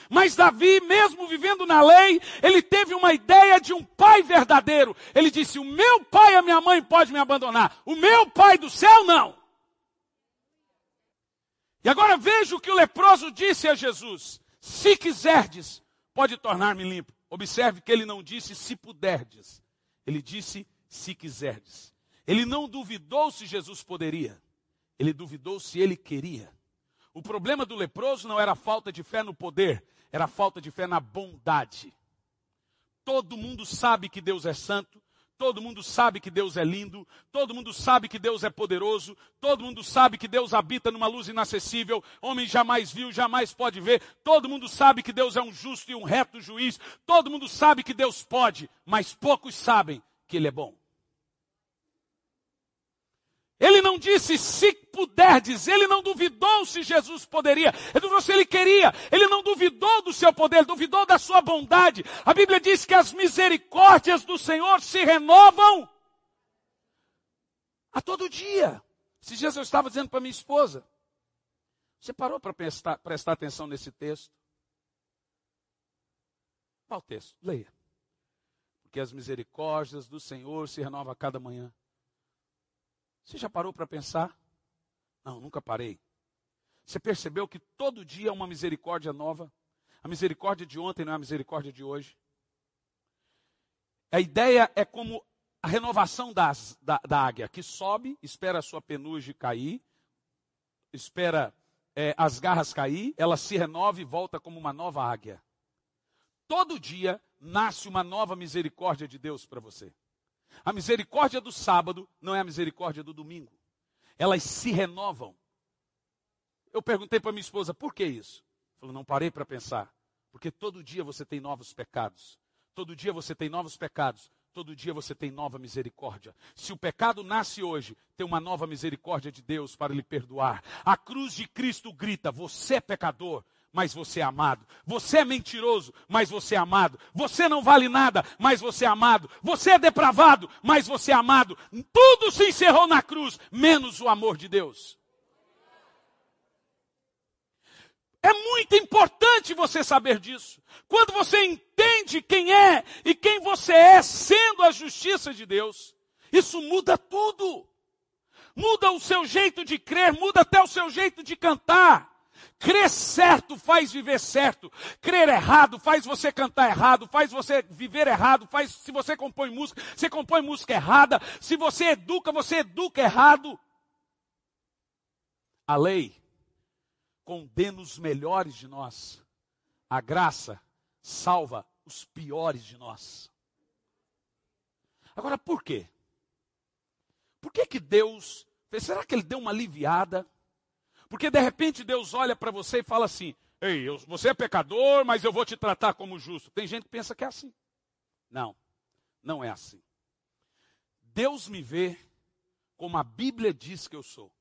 Mas Davi, mesmo vivendo na lei, ele teve uma ideia de um pai verdadeiro. Ele disse: O meu pai e a minha mãe pode me abandonar, o meu pai do céu não. E agora veja o que o leproso disse a Jesus: Se quiserdes, pode tornar-me limpo. Observe que ele não disse se puderdes, ele disse se quiserdes. Ele não duvidou se Jesus poderia, ele duvidou se ele queria. O problema do leproso não era falta de fé no poder, era falta de fé na bondade. Todo mundo sabe que Deus é santo, todo mundo sabe que Deus é lindo, todo mundo sabe que Deus é poderoso, todo mundo sabe que Deus habita numa luz inacessível, homem jamais viu, jamais pode ver, todo mundo sabe que Deus é um justo e um reto juiz, todo mundo sabe que Deus pode, mas poucos sabem que Ele é bom. Ele não disse se puderdes, ele não duvidou se Jesus poderia, ele duvidou se ele queria, ele não duvidou do seu poder, duvidou da sua bondade. A Bíblia diz que as misericórdias do Senhor se renovam a todo dia. Esses dias eu estava dizendo para minha esposa, você parou para prestar, prestar atenção nesse texto? Qual texto? Leia. Porque as misericórdias do Senhor se renovam a cada manhã. Você já parou para pensar? Não, nunca parei. Você percebeu que todo dia é uma misericórdia nova? A misericórdia de ontem não é a misericórdia de hoje. A ideia é como a renovação das, da, da águia, que sobe, espera a sua penugem cair, espera é, as garras cair, ela se renova e volta como uma nova águia. Todo dia nasce uma nova misericórdia de Deus para você. A misericórdia do sábado não é a misericórdia do domingo. Elas se renovam. Eu perguntei para minha esposa, por que isso? Falou, não parei para pensar. Porque todo dia você tem novos pecados. Todo dia você tem novos pecados. Todo dia você tem nova misericórdia. Se o pecado nasce hoje, tem uma nova misericórdia de Deus para lhe perdoar. A cruz de Cristo grita: Você é pecador, mas você é amado. Você é mentiroso, mas você é amado. Você não vale nada, mas você é amado. Você é depravado, mas você é amado. Tudo se encerrou na cruz, menos o amor de Deus. É muito importante você saber disso. Quando você entende quem é e quem você é, sendo a justiça de Deus, isso muda tudo. Muda o seu jeito de crer, muda até o seu jeito de cantar. Crer certo faz viver certo. Crer errado faz você cantar errado, faz você viver errado, faz se você compõe música, você compõe música errada, se você educa, você educa errado. A lei condena os melhores de nós. A graça salva os piores de nós. Agora, por quê? Por que que Deus, será que ele deu uma aliviada? Porque de repente Deus olha para você e fala assim: Ei, eu, você é pecador, mas eu vou te tratar como justo. Tem gente que pensa que é assim. Não, não é assim. Deus me vê como a Bíblia diz que eu sou.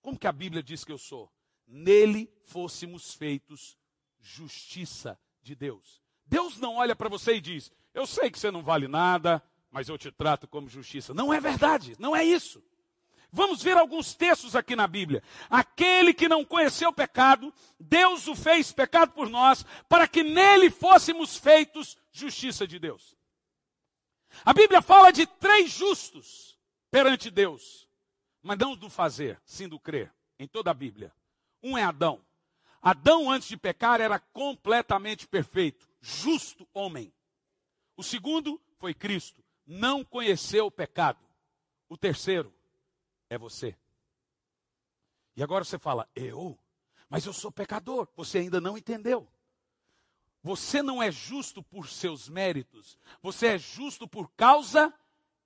Como que a Bíblia diz que eu sou? Nele fôssemos feitos justiça de Deus. Deus não olha para você e diz: Eu sei que você não vale nada, mas eu te trato como justiça. Não é verdade, não é isso. Vamos ver alguns textos aqui na Bíblia. Aquele que não conheceu o pecado, Deus o fez pecado por nós, para que nele fôssemos feitos justiça de Deus. A Bíblia fala de três justos perante Deus, mas não do fazer, sim do crer, em toda a Bíblia. Um é Adão. Adão, antes de pecar, era completamente perfeito, justo homem. O segundo foi Cristo, não conheceu o pecado. O terceiro é você. E agora você fala, eu? Mas eu sou pecador. Você ainda não entendeu. Você não é justo por seus méritos. Você é justo por causa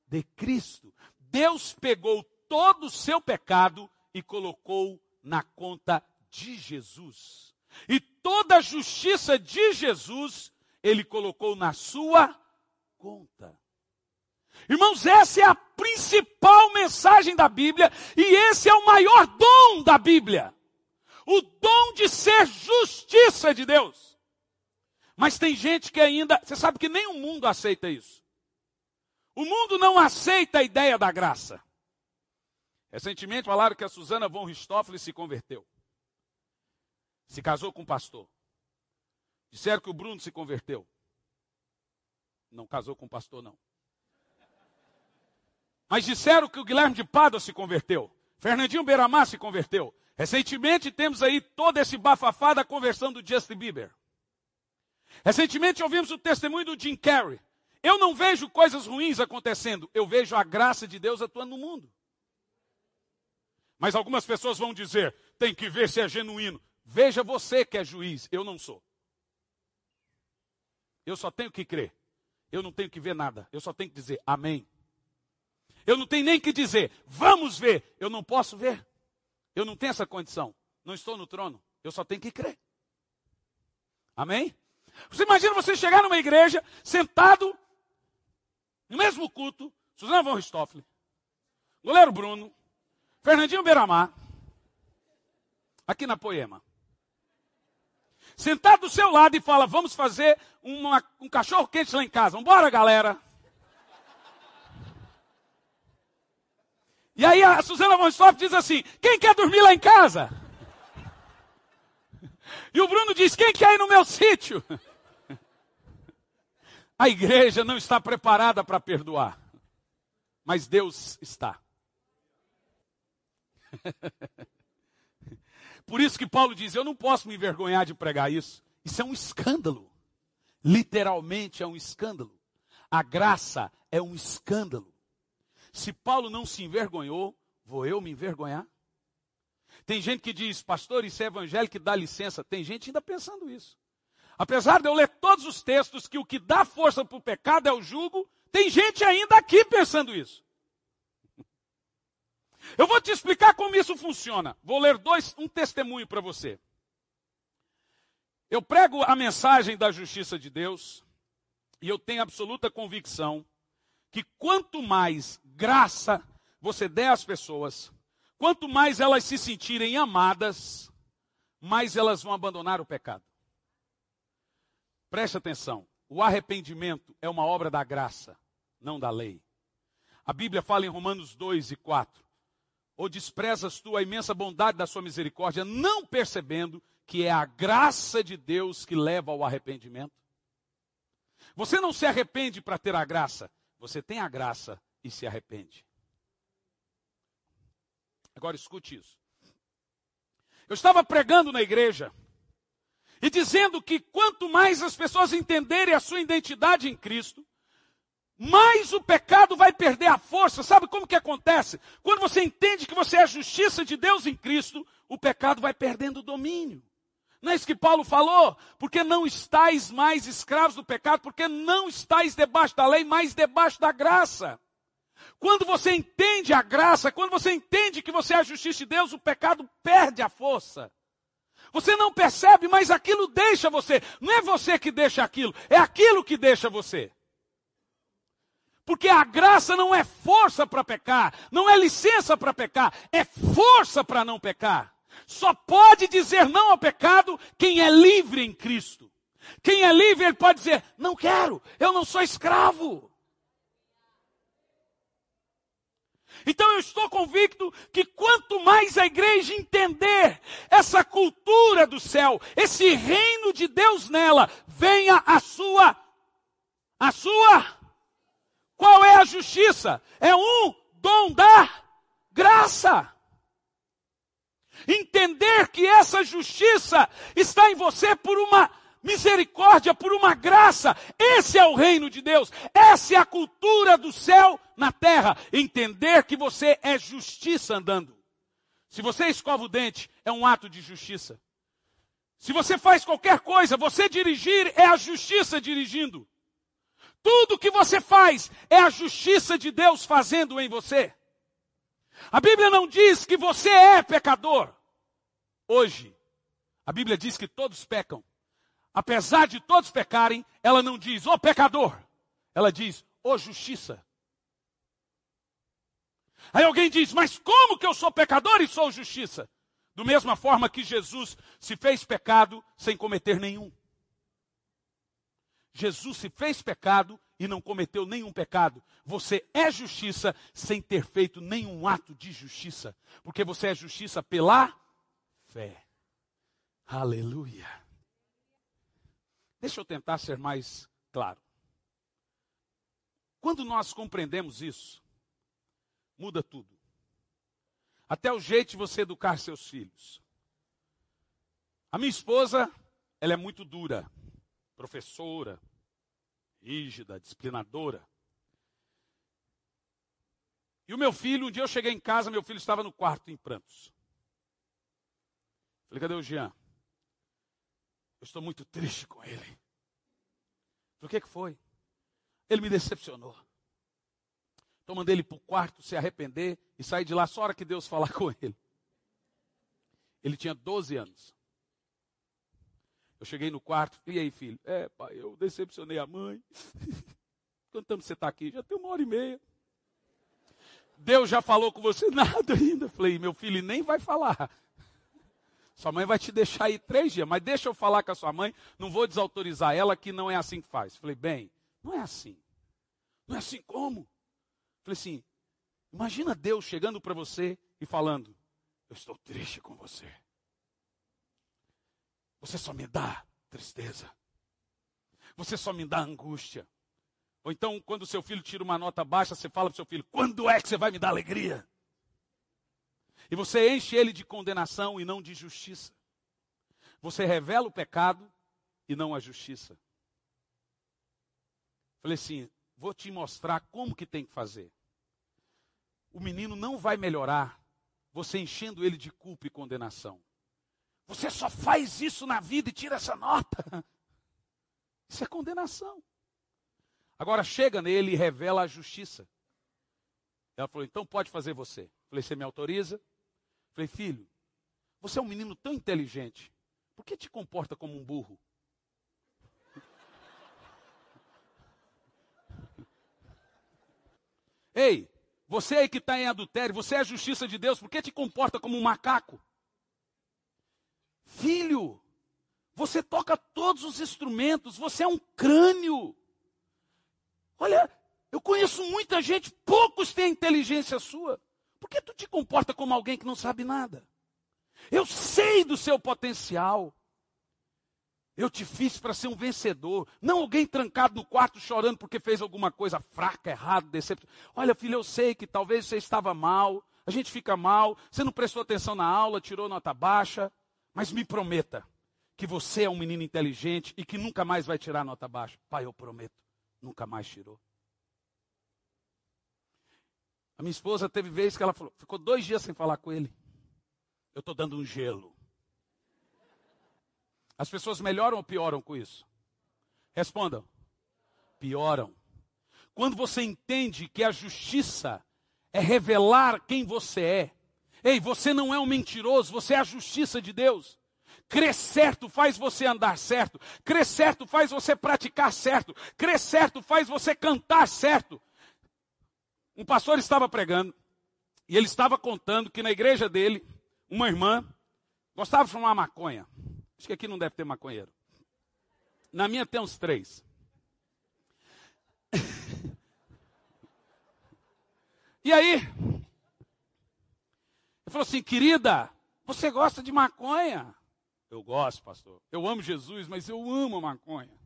de Cristo. Deus pegou todo o seu pecado e colocou na conta de Jesus. E toda a justiça de Jesus, ele colocou na sua conta. Irmãos, essa é a principal mensagem da Bíblia e esse é o maior dom da Bíblia. O dom de ser justiça de Deus. Mas tem gente que ainda, você sabe que nem o mundo aceita isso. O mundo não aceita a ideia da graça. Recentemente falaram que a Susana von Richthofen se converteu. Se casou com um pastor. Disseram que o Bruno se converteu. Não casou com um pastor, não. Mas disseram que o Guilherme de Pádua se converteu. Fernandinho Beiramar se converteu. Recentemente temos aí todo esse bafafá da conversão do Justin Bieber. Recentemente ouvimos o testemunho do Jim Carrey. Eu não vejo coisas ruins acontecendo, eu vejo a graça de Deus atuando no mundo. Mas algumas pessoas vão dizer: tem que ver se é genuíno. Veja você que é juiz, eu não sou. Eu só tenho que crer. Eu não tenho que ver nada. Eu só tenho que dizer amém. Eu não tenho nem que dizer vamos ver. Eu não posso ver. Eu não tenho essa condição. Não estou no trono. Eu só tenho que crer. Amém? Você imagina você chegar numa igreja, sentado no mesmo culto, Suzana von Richthofen, goleiro Bruno, Fernandinho Beiramar, aqui na Poema. Sentado do seu lado e fala: Vamos fazer uma, um cachorro quente lá em casa. Vambora, galera. E aí a Suzana von Richthofen diz assim: Quem quer dormir lá em casa? E o Bruno diz: Quem quer ir no meu sítio? A igreja não está preparada para perdoar, mas Deus está. Por isso que Paulo diz: Eu não posso me envergonhar de pregar isso. Isso é um escândalo. Literalmente é um escândalo. A graça é um escândalo. Se Paulo não se envergonhou, vou eu me envergonhar? Tem gente que diz, pastor, isso é evangélico, dá licença. Tem gente ainda pensando isso. Apesar de eu ler todos os textos que o que dá força para o pecado é o jugo, tem gente ainda aqui pensando isso. Eu vou te explicar como isso funciona. Vou ler dois, um testemunho para você. Eu prego a mensagem da justiça de Deus e eu tenho absoluta convicção que quanto mais graça você der às pessoas, quanto mais elas se sentirem amadas, mais elas vão abandonar o pecado. Preste atenção. O arrependimento é uma obra da graça, não da lei. A Bíblia fala em Romanos 2 e 4. Ou desprezas tu a imensa bondade da sua misericórdia, não percebendo que é a graça de Deus que leva ao arrependimento? Você não se arrepende para ter a graça, você tem a graça e se arrepende. Agora escute isso. Eu estava pregando na igreja e dizendo que quanto mais as pessoas entenderem a sua identidade em Cristo, mais o pecado vai perder a força. Sabe como que acontece? Quando você entende que você é a justiça de Deus em Cristo, o pecado vai perdendo o domínio. Não é isso que Paulo falou? Porque não estáis mais escravos do pecado, porque não estáis debaixo da lei, mas debaixo da graça. Quando você entende a graça, quando você entende que você é a justiça de Deus, o pecado perde a força. Você não percebe, mas aquilo deixa você. Não é você que deixa aquilo, é aquilo que deixa você. Porque a graça não é força para pecar, não é licença para pecar, é força para não pecar. Só pode dizer não ao pecado quem é livre em Cristo. Quem é livre, ele pode dizer: Não quero, eu não sou escravo. Então eu estou convicto que quanto mais a igreja entender essa cultura do céu, esse reino de Deus nela, venha a sua, a sua, qual é a justiça? É um dom da graça. Entender que essa justiça está em você por uma misericórdia, por uma graça. Esse é o reino de Deus. Essa é a cultura do céu na terra. Entender que você é justiça andando. Se você escova o dente, é um ato de justiça. Se você faz qualquer coisa, você dirigir é a justiça dirigindo. Tudo que você faz é a justiça de Deus fazendo em você. A Bíblia não diz que você é pecador. Hoje, a Bíblia diz que todos pecam. Apesar de todos pecarem, ela não diz, ô oh, pecador. Ela diz, ô oh, justiça. Aí alguém diz, mas como que eu sou pecador e sou justiça? Do mesma forma que Jesus se fez pecado sem cometer nenhum. Jesus se fez pecado e não cometeu nenhum pecado. Você é justiça sem ter feito nenhum ato de justiça. Porque você é justiça pela fé. Aleluia. Deixa eu tentar ser mais claro. Quando nós compreendemos isso, muda tudo. Até o jeito de você educar seus filhos. A minha esposa, ela é muito dura, professora, rígida, disciplinadora. E o meu filho, um dia eu cheguei em casa, meu filho estava no quarto em prantos. Falei, cadê o Jean? Eu estou muito triste com ele. Falei, o que, que foi? Ele me decepcionou. Então mandei ele para o quarto se arrepender e sair de lá só a hora que Deus falar com ele. Ele tinha 12 anos. Eu cheguei no quarto, e aí, filho? É, pai, eu decepcionei a mãe. Quanto tempo você está aqui? Já tem uma hora e meia. Deus já falou com você? Nada ainda. Falei, meu filho, nem vai falar. Sua mãe vai te deixar aí três dias, mas deixa eu falar com a sua mãe, não vou desautorizar ela que não é assim que faz. Falei, bem, não é assim. Não é assim como? Falei assim, imagina Deus chegando para você e falando, eu estou triste com você. Você só me dá tristeza. Você só me dá angústia. Ou então, quando seu filho tira uma nota baixa, você fala para seu filho: quando é que você vai me dar alegria? E você enche ele de condenação e não de justiça. Você revela o pecado e não a justiça. Falei assim: vou te mostrar como que tem que fazer. O menino não vai melhorar você enchendo ele de culpa e condenação. Você só faz isso na vida e tira essa nota. Isso é condenação. Agora chega nele e revela a justiça. Ela falou: então pode fazer você. Falei: você me autoriza? Falei, filho, você é um menino tão inteligente, por que te comporta como um burro? Ei, você aí que está em adultério, você é a justiça de Deus, por que te comporta como um macaco? Filho, você toca todos os instrumentos, você é um crânio. Olha, eu conheço muita gente, poucos têm inteligência sua. Por que tu te comporta como alguém que não sabe nada? Eu sei do seu potencial. Eu te fiz para ser um vencedor, não alguém trancado no quarto chorando porque fez alguma coisa fraca, errada, decepção. Olha, filho, eu sei que talvez você estava mal, a gente fica mal, você não prestou atenção na aula, tirou nota baixa, mas me prometa que você é um menino inteligente e que nunca mais vai tirar nota baixa. Pai, eu prometo, nunca mais tirou. A minha esposa teve vez que ela falou, ficou dois dias sem falar com ele. Eu estou dando um gelo. As pessoas melhoram ou pioram com isso? Respondam. Pioram. Quando você entende que a justiça é revelar quem você é. Ei, você não é um mentiroso, você é a justiça de Deus. Crer certo faz você andar certo. Crer certo faz você praticar certo. Crer certo faz você cantar certo. Um pastor estava pregando e ele estava contando que na igreja dele, uma irmã gostava de fumar maconha. Acho que aqui não deve ter maconheiro. Na minha tem uns três. e aí, ele falou assim, querida, você gosta de maconha? Eu gosto, pastor. Eu amo Jesus, mas eu amo a maconha.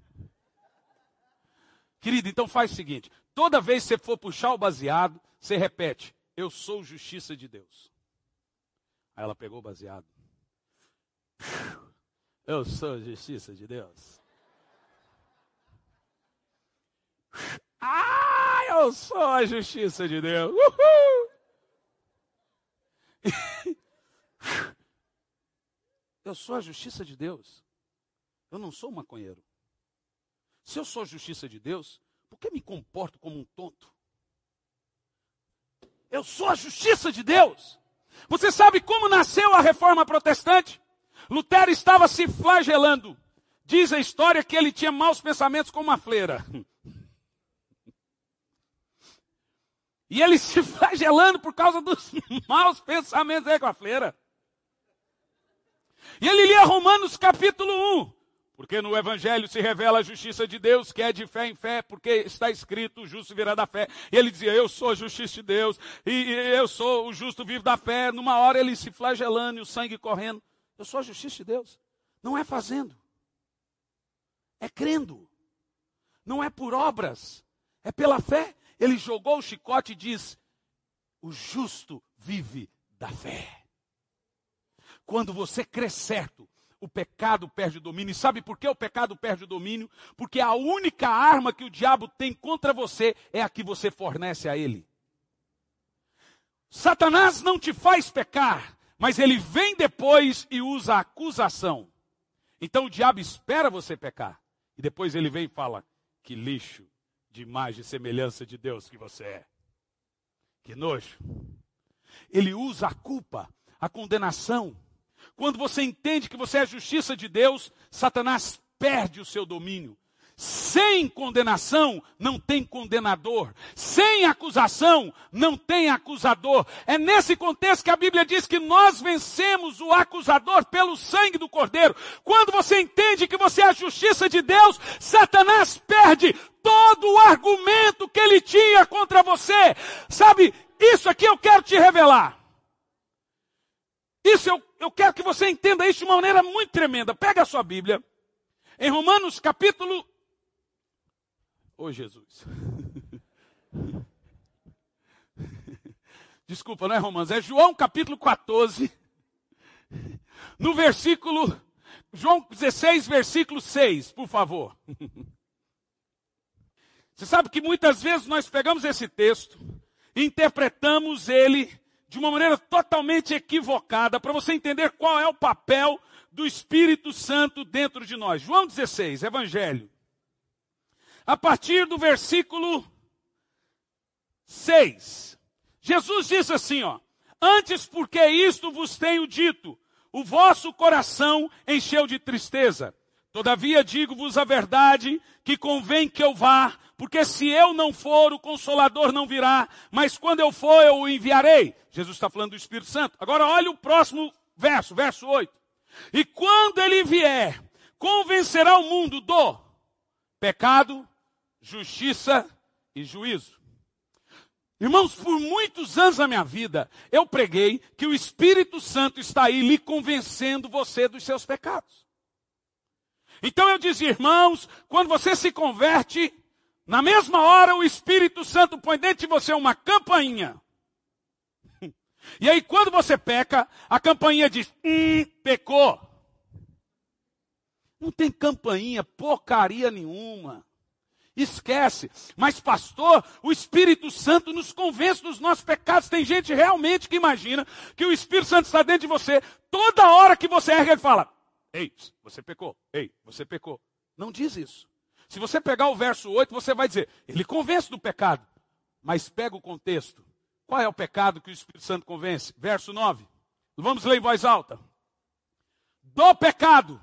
Querido, então faz o seguinte: toda vez que você for puxar o baseado, você repete: Eu sou justiça de Deus. Aí ela pegou o baseado. Eu sou justiça de Deus. Ah, eu sou a justiça de Deus. Uhul! eu sou a justiça de Deus. Eu não sou maconheiro. Se eu sou a justiça de Deus, por que me comporto como um tonto? Eu sou a justiça de Deus. Você sabe como nasceu a reforma protestante? Lutero estava se flagelando. Diz a história que ele tinha maus pensamentos como uma fleira. E ele se flagelando por causa dos maus pensamentos aí com a fleira. E ele lia Romanos capítulo 1. Porque no Evangelho se revela a justiça de Deus, que é de fé em fé, porque está escrito, o justo virá da fé. E ele dizia, eu sou a justiça de Deus, e eu sou o justo vivo da fé. Numa hora ele se flagelando e o sangue correndo. Eu sou a justiça de Deus. Não é fazendo, é crendo. Não é por obras, é pela fé. Ele jogou o chicote e diz: o justo vive da fé. Quando você crê certo, o pecado perde o domínio. E sabe por que o pecado perde o domínio? Porque a única arma que o diabo tem contra você é a que você fornece a ele. Satanás não te faz pecar, mas ele vem depois e usa a acusação. Então o diabo espera você pecar. E depois ele vem e fala: Que lixo de imagem e semelhança de Deus que você é. Que nojo. Ele usa a culpa, a condenação quando você entende que você é a justiça de Deus, Satanás perde o seu domínio. Sem condenação não tem condenador. Sem acusação não tem acusador. É nesse contexto que a Bíblia diz que nós vencemos o acusador pelo sangue do Cordeiro. Quando você entende que você é a justiça de Deus, Satanás perde todo o argumento que ele tinha contra você. Sabe, isso aqui eu quero te revelar. Isso eu, eu quero que você entenda isso de uma maneira muito tremenda. Pega a sua Bíblia. Em Romanos capítulo. Ô oh, Jesus. Desculpa, não é Romanos, é João capítulo 14. No versículo. João 16, versículo 6, por favor. Você sabe que muitas vezes nós pegamos esse texto interpretamos ele de uma maneira totalmente equivocada para você entender qual é o papel do Espírito Santo dentro de nós. João 16, Evangelho. A partir do versículo 6. Jesus diz assim, ó: Antes porque isto vos tenho dito, o vosso coração encheu de tristeza. Todavia digo-vos a verdade, que convém que eu vá, porque se eu não for, o Consolador não virá, mas quando eu for, eu o enviarei. Jesus está falando do Espírito Santo. Agora olha o próximo verso, verso 8. E quando ele vier, convencerá o mundo do pecado, justiça e juízo. Irmãos, por muitos anos da minha vida, eu preguei que o Espírito Santo está aí lhe convencendo você dos seus pecados. Então eu dizia, irmãos, quando você se converte, na mesma hora o Espírito Santo põe dentro de você uma campainha. E aí quando você peca, a campainha diz, hum, pecou. Não tem campainha, porcaria nenhuma. Esquece. Mas, pastor, o Espírito Santo nos convence dos nossos pecados. Tem gente realmente que imagina que o Espírito Santo está dentro de você. Toda hora que você erra, ele fala: Ei, você pecou. Ei, você pecou. Não diz isso. Se você pegar o verso 8, você vai dizer, ele convence do pecado. Mas pega o contexto. Qual é o pecado que o Espírito Santo convence? Verso 9. Vamos ler em voz alta. Do pecado.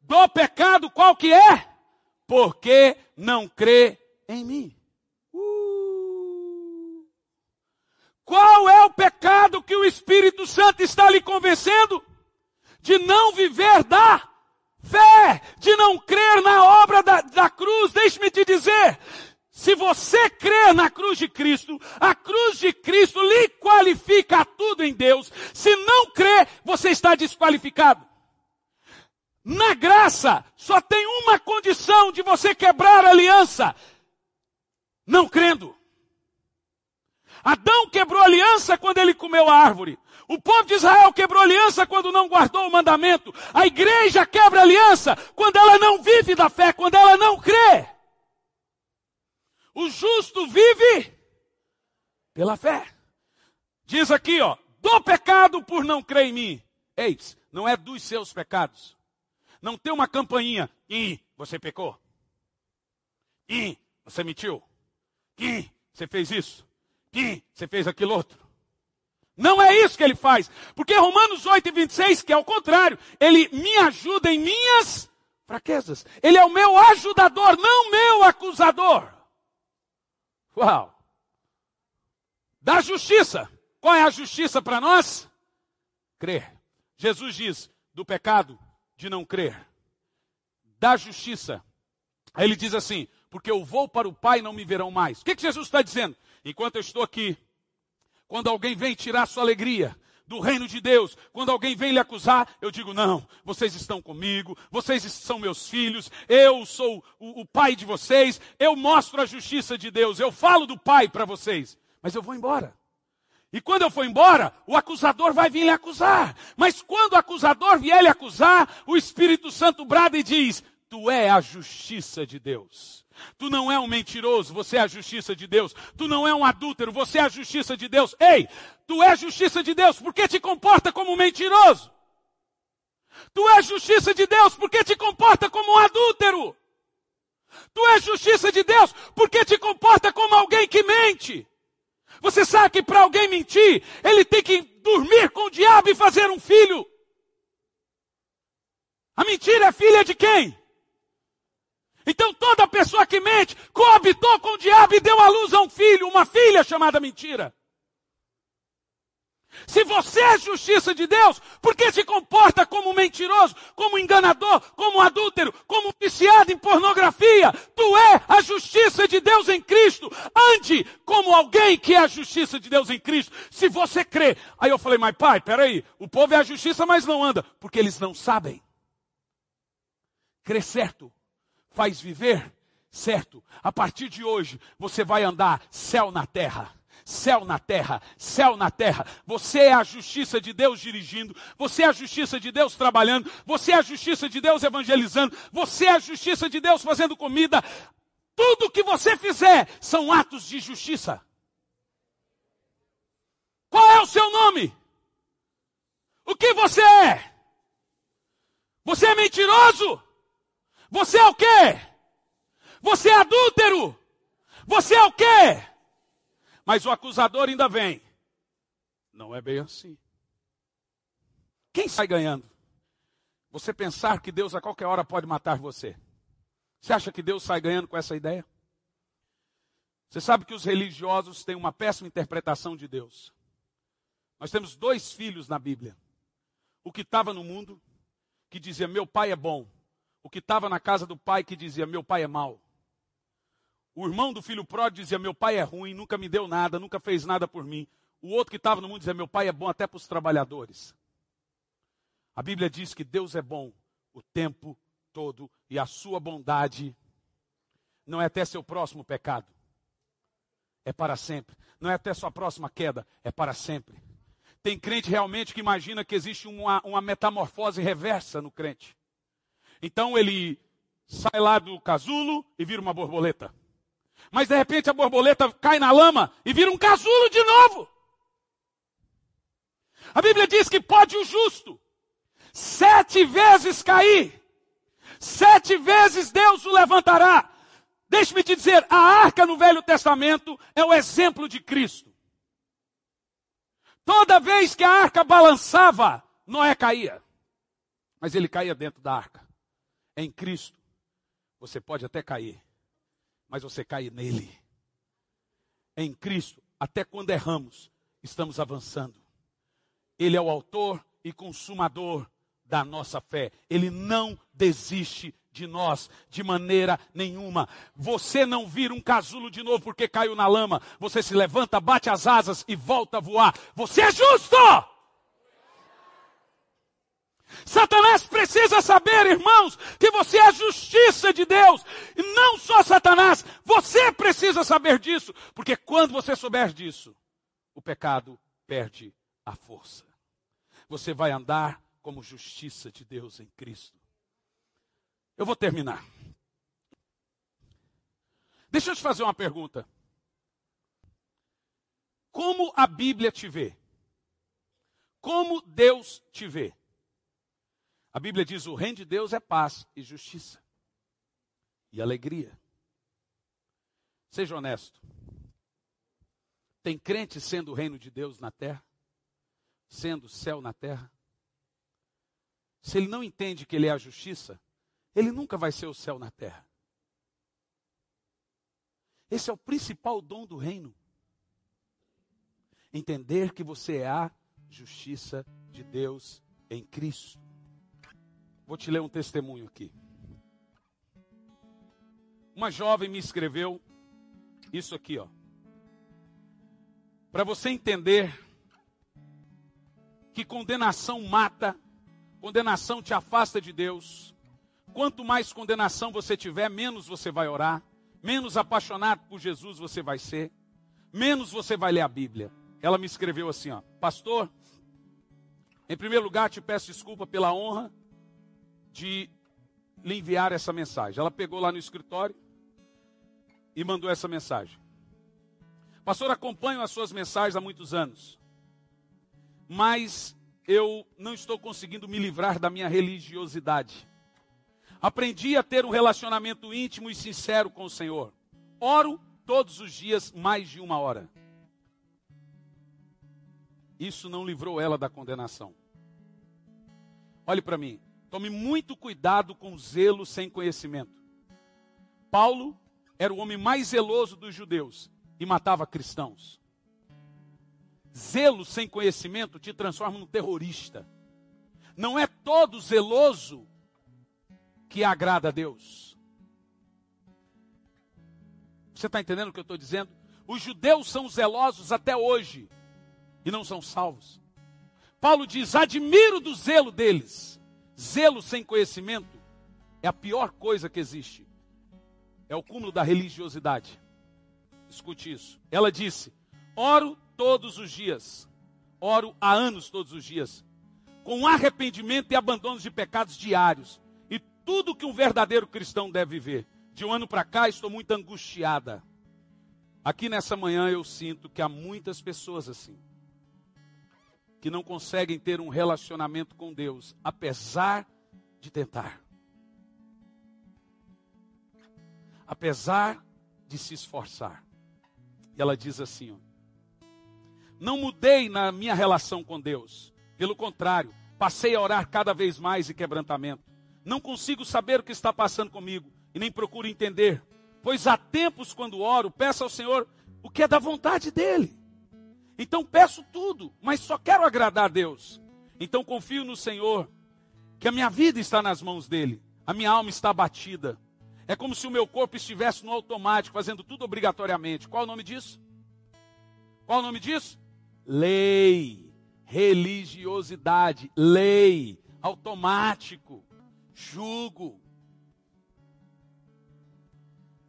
Do pecado qual que é? Porque não crê em mim. Uh. Qual é o pecado que o Espírito Santo está lhe convencendo? de não viver da fé, de não crer na obra da, da cruz. Deixe-me te dizer, se você crer na cruz de Cristo, a cruz de Cristo lhe qualifica a tudo em Deus. Se não crer, você está desqualificado. Na graça, só tem uma condição de você quebrar a aliança: não crendo. Adão quebrou aliança quando ele comeu a árvore. O povo de Israel quebrou aliança quando não guardou o mandamento. A igreja quebra aliança quando ela não vive da fé, quando ela não crê. O justo vive pela fé. Diz aqui, ó, do pecado por não crer em mim. Eis, não é dos seus pecados. Não tem uma campainha. E você pecou. E você mentiu. E você fez isso. Pim, você fez aquilo outro. Não é isso que ele faz. Porque Romanos 8 e 26, que é o contrário, ele me ajuda em minhas fraquezas. Ele é o meu ajudador, não meu acusador. Uau! Da justiça. Qual é a justiça para nós? Crer. Jesus diz: do pecado, de não crer. Da justiça. Aí ele diz assim: porque eu vou para o Pai não me verão mais. O que, que Jesus está dizendo? Enquanto eu estou aqui, quando alguém vem tirar sua alegria, do reino de Deus. Quando alguém vem lhe acusar, eu digo: não, vocês estão comigo, vocês são meus filhos, eu sou o, o pai de vocês, eu mostro a justiça de Deus, eu falo do pai para vocês, mas eu vou embora. E quando eu for embora, o acusador vai vir lhe acusar. Mas quando o acusador vier lhe acusar, o Espírito Santo brada e diz: Tu é a justiça de Deus. Tu não é um mentiroso, você é a justiça de Deus. Tu não é um adúltero, você é a justiça de Deus. Ei, tu é a justiça de Deus, por que te comporta como um mentiroso? Tu é justiça de Deus, por que te comporta como um adúltero? Tu é justiça de Deus, por que te comporta como alguém que mente? Você sabe que para alguém mentir, ele tem que dormir com o diabo e fazer um filho. A mentira é filha de quem? Então toda pessoa que mente coabitou com o diabo e deu à luz a um filho, uma filha chamada mentira. Se você é justiça de Deus, por que se comporta como mentiroso, como enganador, como adúltero, como viciado em pornografia? Tu é a justiça de Deus em Cristo. Ande como alguém que é a justiça de Deus em Cristo. Se você crê. Aí eu falei, mas pai, peraí, o povo é a justiça, mas não anda, porque eles não sabem. Crê certo faz viver certo. A partir de hoje, você vai andar céu na terra. Céu na terra, céu na terra. Você é a justiça de Deus dirigindo, você é a justiça de Deus trabalhando, você é a justiça de Deus evangelizando, você é a justiça de Deus fazendo comida. Tudo que você fizer são atos de justiça. Qual é o seu nome? O que você é? Você é mentiroso? Você é o quê? Você é adúltero. Você é o quê? Mas o acusador ainda vem. Não é bem assim. Quem sai ganhando? Você pensar que Deus a qualquer hora pode matar você. Você acha que Deus sai ganhando com essa ideia? Você sabe que os religiosos têm uma péssima interpretação de Deus. Nós temos dois filhos na Bíblia. O que estava no mundo, que dizia: Meu pai é bom, o que estava na casa do pai que dizia: Meu pai é mau. O irmão do filho pródigo dizia: Meu pai é ruim, nunca me deu nada, nunca fez nada por mim. O outro que estava no mundo dizia: Meu pai é bom até para os trabalhadores. A Bíblia diz que Deus é bom o tempo todo e a sua bondade não é até seu próximo pecado, é para sempre. Não é até sua próxima queda, é para sempre. Tem crente realmente que imagina que existe uma, uma metamorfose reversa no crente. Então ele sai lá do casulo e vira uma borboleta. Mas de repente a borboleta cai na lama e vira um casulo de novo. A Bíblia diz que pode o justo sete vezes cair, sete vezes Deus o levantará. Deixe-me te dizer, a arca no Velho Testamento é o exemplo de Cristo. Toda vez que a arca balançava, Noé caía. Mas ele caía dentro da arca em Cristo, você pode até cair, mas você cai nele. Em Cristo, até quando erramos, estamos avançando. Ele é o autor e consumador da nossa fé. Ele não desiste de nós de maneira nenhuma. Você não vira um casulo de novo porque caiu na lama. Você se levanta, bate as asas e volta a voar. Você é justo! Satanás precisa saber, irmãos, que você é a justiça de Deus. E não só Satanás, você precisa saber disso. Porque quando você souber disso, o pecado perde a força. Você vai andar como justiça de Deus em Cristo. Eu vou terminar. Deixa eu te fazer uma pergunta. Como a Bíblia te vê? Como Deus te vê? A Bíblia diz: o reino de Deus é paz e justiça e alegria. Seja honesto. Tem crente sendo o reino de Deus na terra? Sendo o céu na terra? Se ele não entende que ele é a justiça, ele nunca vai ser o céu na terra. Esse é o principal dom do reino. Entender que você é a justiça de Deus em Cristo. Vou te ler um testemunho aqui. Uma jovem me escreveu isso aqui, ó. Para você entender que condenação mata, condenação te afasta de Deus. Quanto mais condenação você tiver, menos você vai orar, menos apaixonado por Jesus você vai ser, menos você vai ler a Bíblia. Ela me escreveu assim, ó: Pastor, em primeiro lugar, te peço desculpa pela honra de lhe enviar essa mensagem. Ela pegou lá no escritório e mandou essa mensagem. Pastor, acompanho as suas mensagens há muitos anos, mas eu não estou conseguindo me livrar da minha religiosidade. Aprendi a ter um relacionamento íntimo e sincero com o Senhor. Oro todos os dias mais de uma hora. Isso não livrou ela da condenação. Olhe para mim. Tome muito cuidado com zelo sem conhecimento. Paulo era o homem mais zeloso dos judeus e matava cristãos. Zelo sem conhecimento te transforma num terrorista. Não é todo zeloso que agrada a Deus. Você está entendendo o que eu estou dizendo? Os judeus são zelosos até hoje e não são salvos. Paulo diz: admiro do zelo deles. Zelo sem conhecimento é a pior coisa que existe. É o cúmulo da religiosidade. Escute isso. Ela disse: oro todos os dias. Oro há anos todos os dias. Com arrependimento e abandono de pecados diários. E tudo que um verdadeiro cristão deve viver. De um ano para cá estou muito angustiada. Aqui nessa manhã eu sinto que há muitas pessoas assim que não conseguem ter um relacionamento com Deus, apesar de tentar. Apesar de se esforçar. E ela diz assim: ó, Não mudei na minha relação com Deus. Pelo contrário, passei a orar cada vez mais em quebrantamento. Não consigo saber o que está passando comigo e nem procuro entender, pois há tempos quando oro, peço ao Senhor o que é da vontade dele. Então peço tudo, mas só quero agradar a Deus. Então confio no Senhor, que a minha vida está nas mãos dele, a minha alma está abatida. É como se o meu corpo estivesse no automático, fazendo tudo obrigatoriamente. Qual o nome disso? Qual o nome disso? Lei, religiosidade, lei, automático, jugo.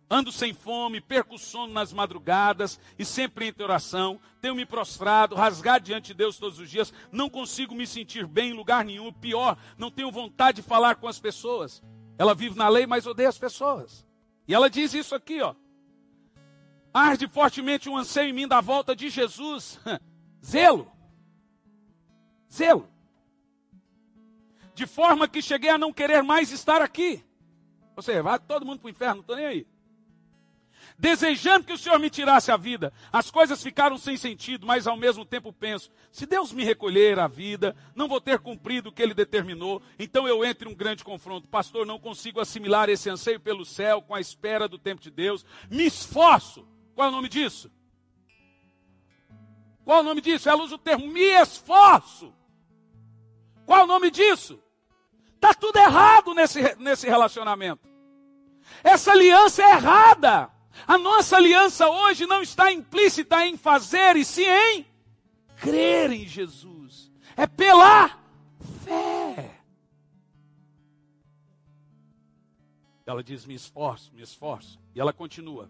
Ando sem fome, perco sono nas madrugadas e sempre em oração. Tenho me prostrado, rasgado diante de Deus todos os dias. Não consigo me sentir bem em lugar nenhum. Pior, não tenho vontade de falar com as pessoas. Ela vive na lei, mas odeia as pessoas. E ela diz isso aqui, ó. Arde fortemente um anseio em mim da volta de Jesus. Zelo. Zelo. De forma que cheguei a não querer mais estar aqui. Seja, vai todo mundo para o inferno, não estou nem aí desejando que o Senhor me tirasse a vida. As coisas ficaram sem sentido, mas ao mesmo tempo penso: se Deus me recolher a vida, não vou ter cumprido o que Ele determinou, então eu entro em um grande confronto. Pastor, não consigo assimilar esse anseio pelo céu com a espera do tempo de Deus. Me esforço. Qual é o nome disso? Qual é o nome disso? Ela usa o termo me esforço. Qual é o nome disso? Está tudo errado nesse, nesse relacionamento. Essa aliança é errada. A nossa aliança hoje não está implícita em fazer, e sim em crer em Jesus. É pela fé. Ela diz: Me esforço, me esforço. E ela continua: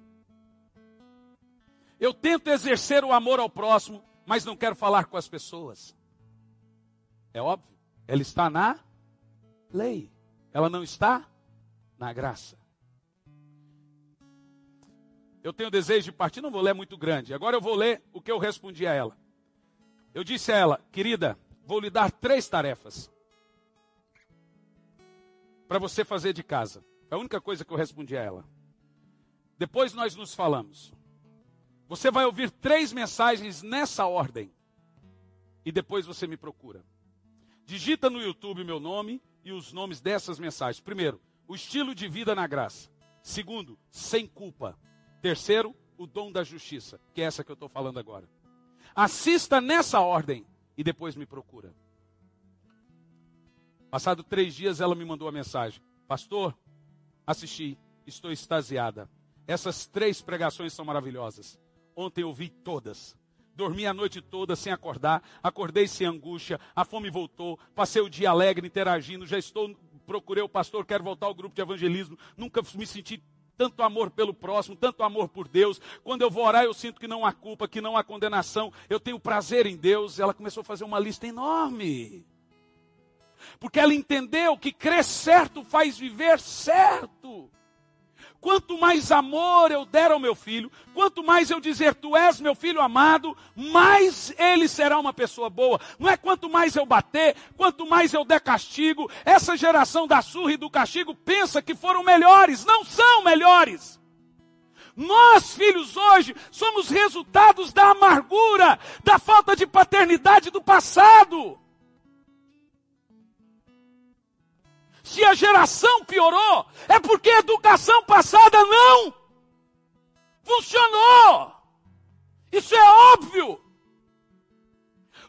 Eu tento exercer o amor ao próximo, mas não quero falar com as pessoas. É óbvio, ela está na lei, ela não está na graça. Eu tenho desejo de partir, não vou ler muito grande. Agora eu vou ler o que eu respondi a ela. Eu disse a ela, querida, vou lhe dar três tarefas para você fazer de casa. É a única coisa que eu respondi a ela. Depois nós nos falamos. Você vai ouvir três mensagens nessa ordem. E depois você me procura. Digita no YouTube meu nome e os nomes dessas mensagens. Primeiro, o estilo de vida na graça. Segundo, sem culpa. Terceiro, o dom da justiça, que é essa que eu estou falando agora. Assista nessa ordem e depois me procura. Passado três dias, ela me mandou a mensagem: Pastor, assisti, estou extasiada. Essas três pregações são maravilhosas. Ontem eu vi todas. Dormi a noite toda sem acordar, acordei sem angústia, a fome voltou, passei o dia alegre, interagindo, já estou, procurei o pastor, quero voltar ao grupo de evangelismo, nunca me senti tanto amor pelo próximo, tanto amor por Deus. Quando eu vou orar, eu sinto que não há culpa, que não há condenação. Eu tenho prazer em Deus. Ela começou a fazer uma lista enorme. Porque ela entendeu que crer certo faz viver certo. Quanto mais amor eu der ao meu filho, quanto mais eu dizer tu és meu filho amado, mais ele será uma pessoa boa. Não é quanto mais eu bater, quanto mais eu der castigo. Essa geração da surra e do castigo pensa que foram melhores, não são melhores. Nós, filhos, hoje, somos resultados da amargura, da falta de paternidade do passado. Se a geração piorou, é porque a educação passada não funcionou. Isso é óbvio.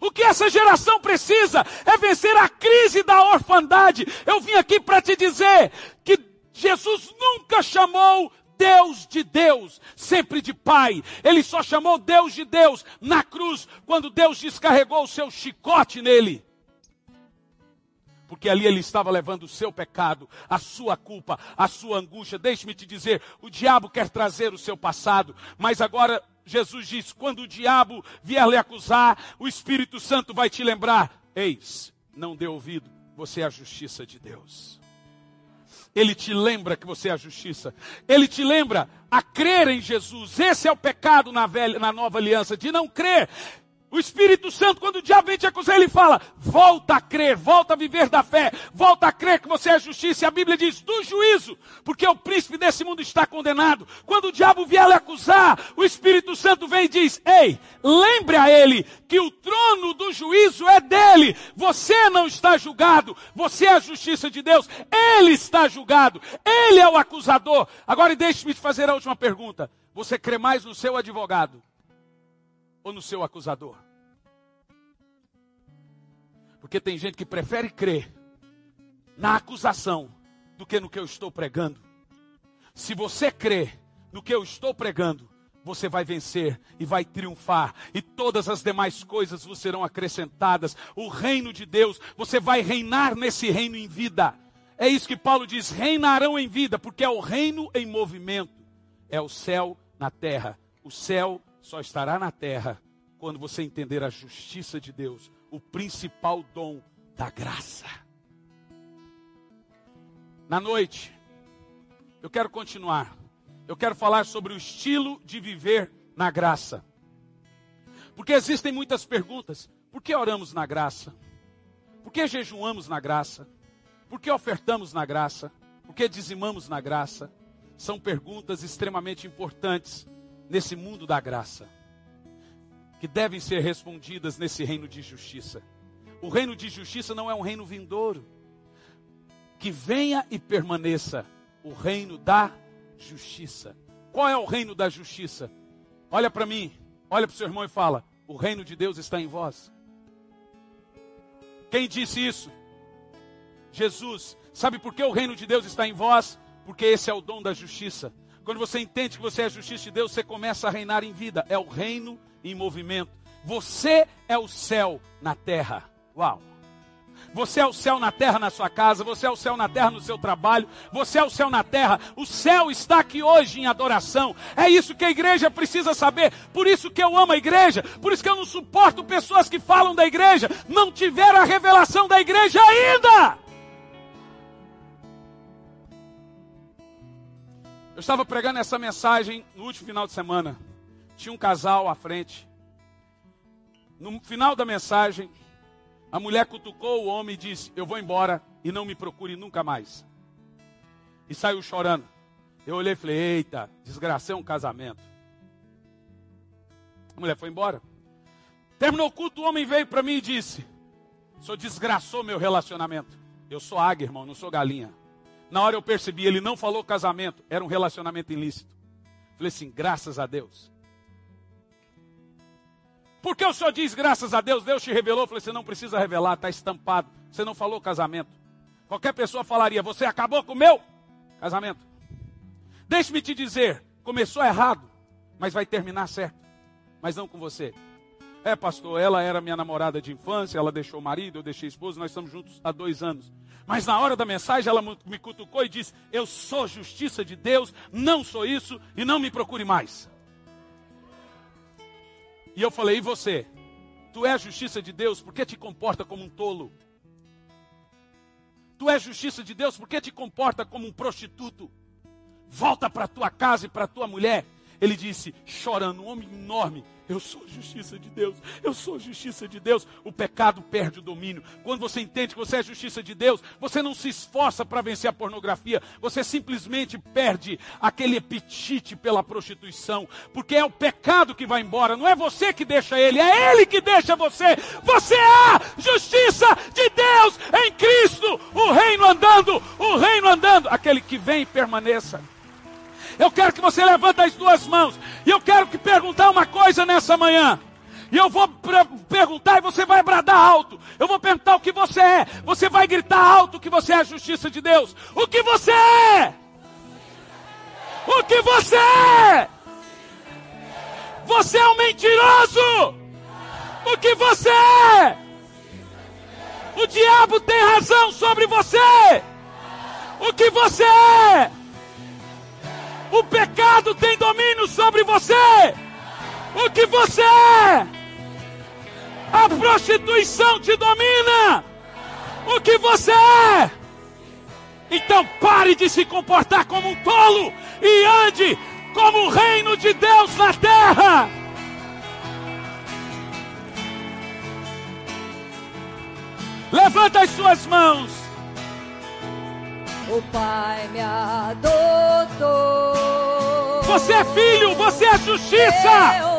O que essa geração precisa é vencer a crise da orfandade. Eu vim aqui para te dizer que Jesus nunca chamou Deus de Deus, sempre de Pai. Ele só chamou Deus de Deus na cruz, quando Deus descarregou o seu chicote nele porque ali ele estava levando o seu pecado, a sua culpa, a sua angústia. Deixe-me te dizer, o diabo quer trazer o seu passado, mas agora Jesus diz: quando o diabo vier lhe acusar, o Espírito Santo vai te lembrar: eis, não dê ouvido, você é a justiça de Deus. Ele te lembra que você é a justiça. Ele te lembra a crer em Jesus. Esse é o pecado na, velha, na nova aliança, de não crer. O Espírito Santo, quando o diabo vem te acusar, ele fala: volta a crer, volta a viver da fé, volta a crer que você é justiça. E a Bíblia diz: do juízo, porque o príncipe desse mundo está condenado. Quando o diabo vier lhe acusar, o Espírito Santo vem e diz: ei, lembre a ele que o trono do juízo é dele. Você não está julgado, você é a justiça de Deus. Ele está julgado, ele é o acusador. Agora deixe-me te fazer a última pergunta: você crê mais no seu advogado? Ou no seu acusador? Porque tem gente que prefere crer na acusação do que no que eu estou pregando. Se você crê no que eu estou pregando, você vai vencer e vai triunfar, e todas as demais coisas vos serão acrescentadas. O reino de Deus, você vai reinar nesse reino em vida. É isso que Paulo diz: reinarão em vida, porque é o reino em movimento. É o céu na terra. O céu só estará na terra quando você entender a justiça de Deus, o principal dom da graça. Na noite, eu quero continuar. Eu quero falar sobre o estilo de viver na graça. Porque existem muitas perguntas. Por que oramos na graça? Por que jejuamos na graça? Por que ofertamos na graça? Por que dizimamos na graça? São perguntas extremamente importantes nesse mundo da graça, que devem ser respondidas nesse reino de justiça. O reino de justiça não é um reino vindouro. Que venha e permaneça o reino da justiça. Qual é o reino da justiça? Olha para mim, olha para o seu irmão e fala: O reino de Deus está em vós. Quem disse isso? Jesus. Sabe por que o reino de Deus está em vós? Porque esse é o dom da justiça. Quando você entende que você é a justiça de Deus, você começa a reinar em vida. É o reino em movimento. Você é o céu na terra. Uau! Você é o céu na terra na sua casa, você é o céu na terra no seu trabalho, você é o céu na terra. O céu está aqui hoje em adoração. É isso que a igreja precisa saber. Por isso que eu amo a igreja, por isso que eu não suporto pessoas que falam da igreja, não tiveram a revelação da igreja ainda. Eu estava pregando essa mensagem no último final de semana. Tinha um casal à frente. No final da mensagem, a mulher cutucou o homem e disse: Eu vou embora e não me procure nunca mais. E saiu chorando. Eu olhei e falei: Eita, desgraça é um casamento. A mulher foi embora. Terminou o culto, o homem veio para mim e disse: O senhor desgraçou meu relacionamento. Eu sou águia, irmão, não sou galinha. Na hora eu percebi, ele não falou casamento, era um relacionamento ilícito. Falei assim, graças a Deus. Por que o senhor diz graças a Deus? Deus te revelou. Falei, você não precisa revelar, está estampado. Você não falou casamento. Qualquer pessoa falaria, você acabou com o meu casamento. Deixe-me te dizer, começou errado, mas vai terminar certo. Mas não com você. É, pastor, ela era minha namorada de infância, ela deixou o marido, eu deixei a esposa, nós estamos juntos há dois anos. Mas na hora da mensagem ela me cutucou e disse: Eu sou justiça de Deus, não sou isso e não me procure mais. E eu falei: E você? Tu és justiça de Deus, por que te comporta como um tolo? Tu és justiça de Deus, por que te comporta como um prostituto? Volta para tua casa e para tua mulher. Ele disse, chorando, um homem enorme, eu sou justiça de Deus. Eu sou justiça de Deus. O pecado perde o domínio. Quando você entende que você é justiça de Deus, você não se esforça para vencer a pornografia. Você simplesmente perde aquele apetite pela prostituição. Porque é o pecado que vai embora. Não é você que deixa ele, é ele que deixa você. Você é justiça de Deus em Cristo. O reino andando, o reino andando. Aquele que vem permaneça. Eu quero que você levante as duas mãos. E eu quero que perguntar uma coisa nessa manhã. E eu vou perguntar e você vai bradar alto. Eu vou perguntar o que você é. Você vai gritar alto que você é a justiça de Deus. O que você é? O que você é? Você é um mentiroso. O que você é? O diabo tem razão sobre você. O que você é? O pecado tem domínio sobre você. O que você é? A prostituição te domina. O que você é? Então pare de se comportar como um tolo e ande como o reino de Deus na terra. Levanta as suas mãos. O Pai me adotou. Você é filho, você é justiça.